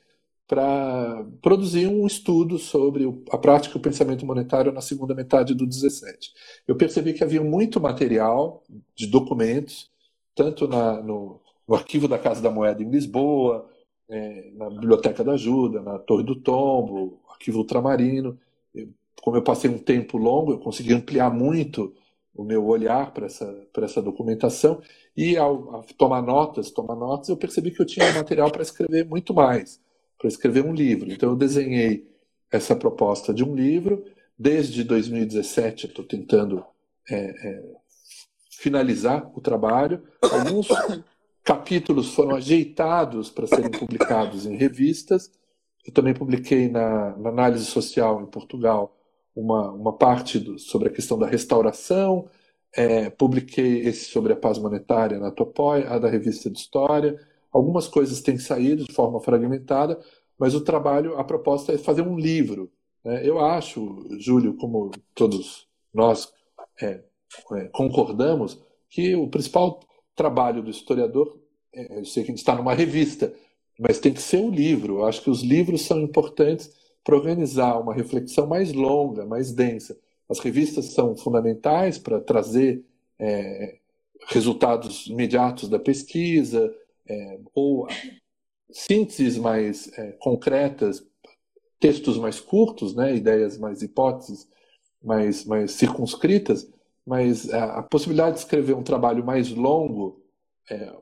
para produzir um estudo sobre a prática e o pensamento monetário na segunda metade do 17. Eu percebi que havia muito material de documentos, tanto na, no, no, arquivo da Casa da Moeda em Lisboa, é, na Biblioteca da Ajuda, na Torre do Tombo, arquivo ultramarino. Eu, como eu passei um tempo longo, eu consegui ampliar muito o meu olhar para essa, essa documentação e ao, ao, tomar notas, tomar notas, eu percebi que eu tinha material para escrever muito mais, para escrever um livro. Então eu desenhei essa proposta de um livro. Desde 2017 eu estou tentando é, é, finalizar o trabalho. Alguns capítulos foram ajeitados para serem publicados em revistas. Eu também publiquei na, na análise social em Portugal uma, uma parte do, sobre a questão da restauração, é, publiquei esse sobre a paz monetária na Topoi, a da revista de História. Algumas coisas têm saído de forma fragmentada, mas o trabalho, a proposta é fazer um livro. Né? Eu acho, Júlio, como todos nós é, é, concordamos, que o principal trabalho do historiador, é, eu sei que a gente está numa revista, mas tem que ser um livro. Eu acho que os livros são importantes para organizar uma reflexão mais longa, mais densa. As revistas são fundamentais para trazer é, resultados imediatos da pesquisa é, ou sínteses mais é, concretas, textos mais curtos, né, ideias mais hipóteses mais, mais circunscritas, mas a, a possibilidade de escrever um trabalho mais longo, é,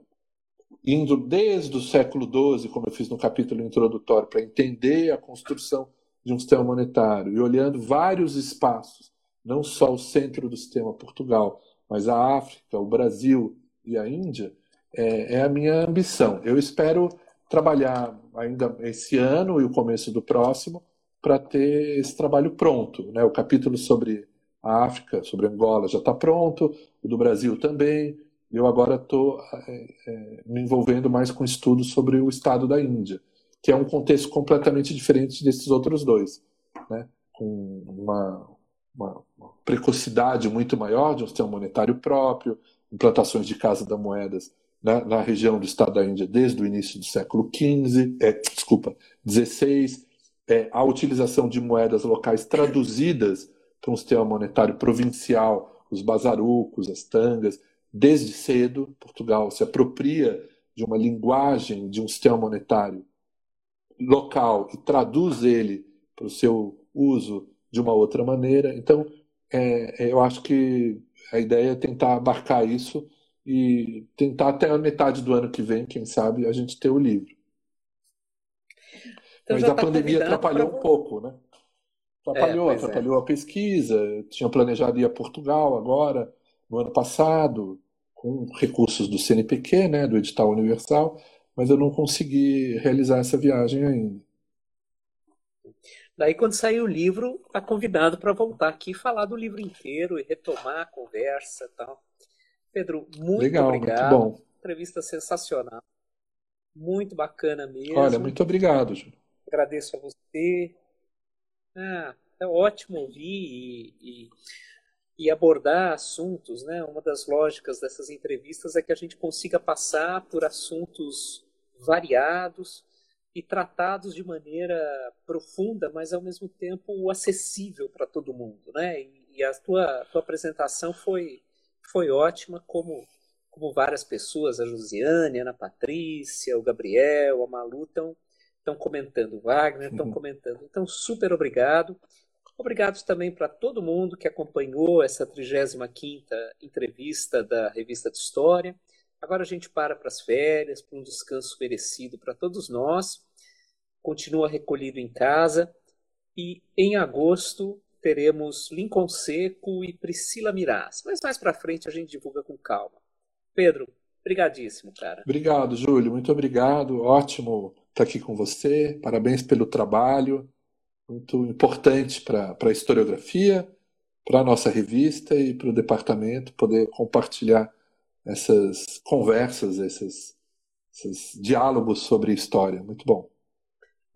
indo desde o século XII, como eu fiz no capítulo introdutório, para entender a construção de um sistema monetário e olhando vários espaços, não só o centro do sistema Portugal, mas a África, o Brasil e a Índia, é, é a minha ambição. Eu espero trabalhar ainda esse ano e o começo do próximo para ter esse trabalho pronto. Né? O capítulo sobre a África, sobre Angola, já está pronto, o do Brasil também. Eu agora estou é, é, me envolvendo mais com estudos sobre o estado da Índia, que é um contexto completamente diferente desses outros dois, né? com uma, uma, uma precocidade muito maior de um sistema monetário próprio, implantações de casa da moedas na, na, região do estado da Índia desde o início do século XV, é, desculpa, XVI, é, a utilização de moedas locais traduzidas para um sistema monetário provincial, os bazarucos, as tangas, desde cedo, Portugal se apropria de uma linguagem, de um sistema monetário local e traduz ele para o seu uso de uma outra maneira. Então, é, é, eu acho que a ideia é tentar abarcar isso e tentar até a metade do ano que vem, quem sabe, a gente ter o livro. Então, Mas a tá pandemia atrapalhou pra... um pouco, né? Atrapalhou, é, atrapalhou é. a pesquisa. Eu tinha planejado ir a Portugal agora, no ano passado, com recursos do CNPq, né, do edital universal, mas eu não consegui realizar essa viagem ainda. Daí, quando sair o livro, está convidado para voltar aqui e falar do livro inteiro e retomar a conversa e tal. Pedro, muito Legal, obrigado. Muito bom. Entrevista sensacional. Muito bacana mesmo. Olha, muito obrigado, Júlio. Agradeço a você. Ah, é ótimo ouvir e, e, e, abordar assuntos, né? Uma das lógicas dessas entrevistas é que a gente consiga passar por assuntos variados e tratados de maneira profunda, mas ao mesmo tempo acessível para todo mundo, né? E, e a tua, tua apresentação foi foi ótima, como como várias pessoas, a Josiane, a Ana Patrícia, o Gabriel, a Malu estão estão comentando, Wagner estão uhum. comentando. Então, super obrigado. Obrigado também para todo mundo que acompanhou essa 35ª entrevista da Revista de História. Agora a gente para para as férias, para um descanso merecido para todos nós. Continua recolhido em casa e em agosto teremos Lincoln Seco e Priscila Miraz. Mas mais para frente a gente divulga com calma. Pedro, brigadíssimo, cara. Obrigado, Júlio. Muito obrigado. Ótimo estar aqui com você. Parabéns pelo trabalho. Muito importante para a historiografia, para a nossa revista e para o departamento poder compartilhar essas conversas, esses, esses diálogos sobre história. Muito bom.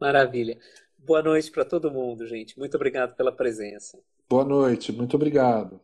Maravilha. Boa noite para todo mundo, gente. Muito obrigado pela presença. Boa noite, muito obrigado.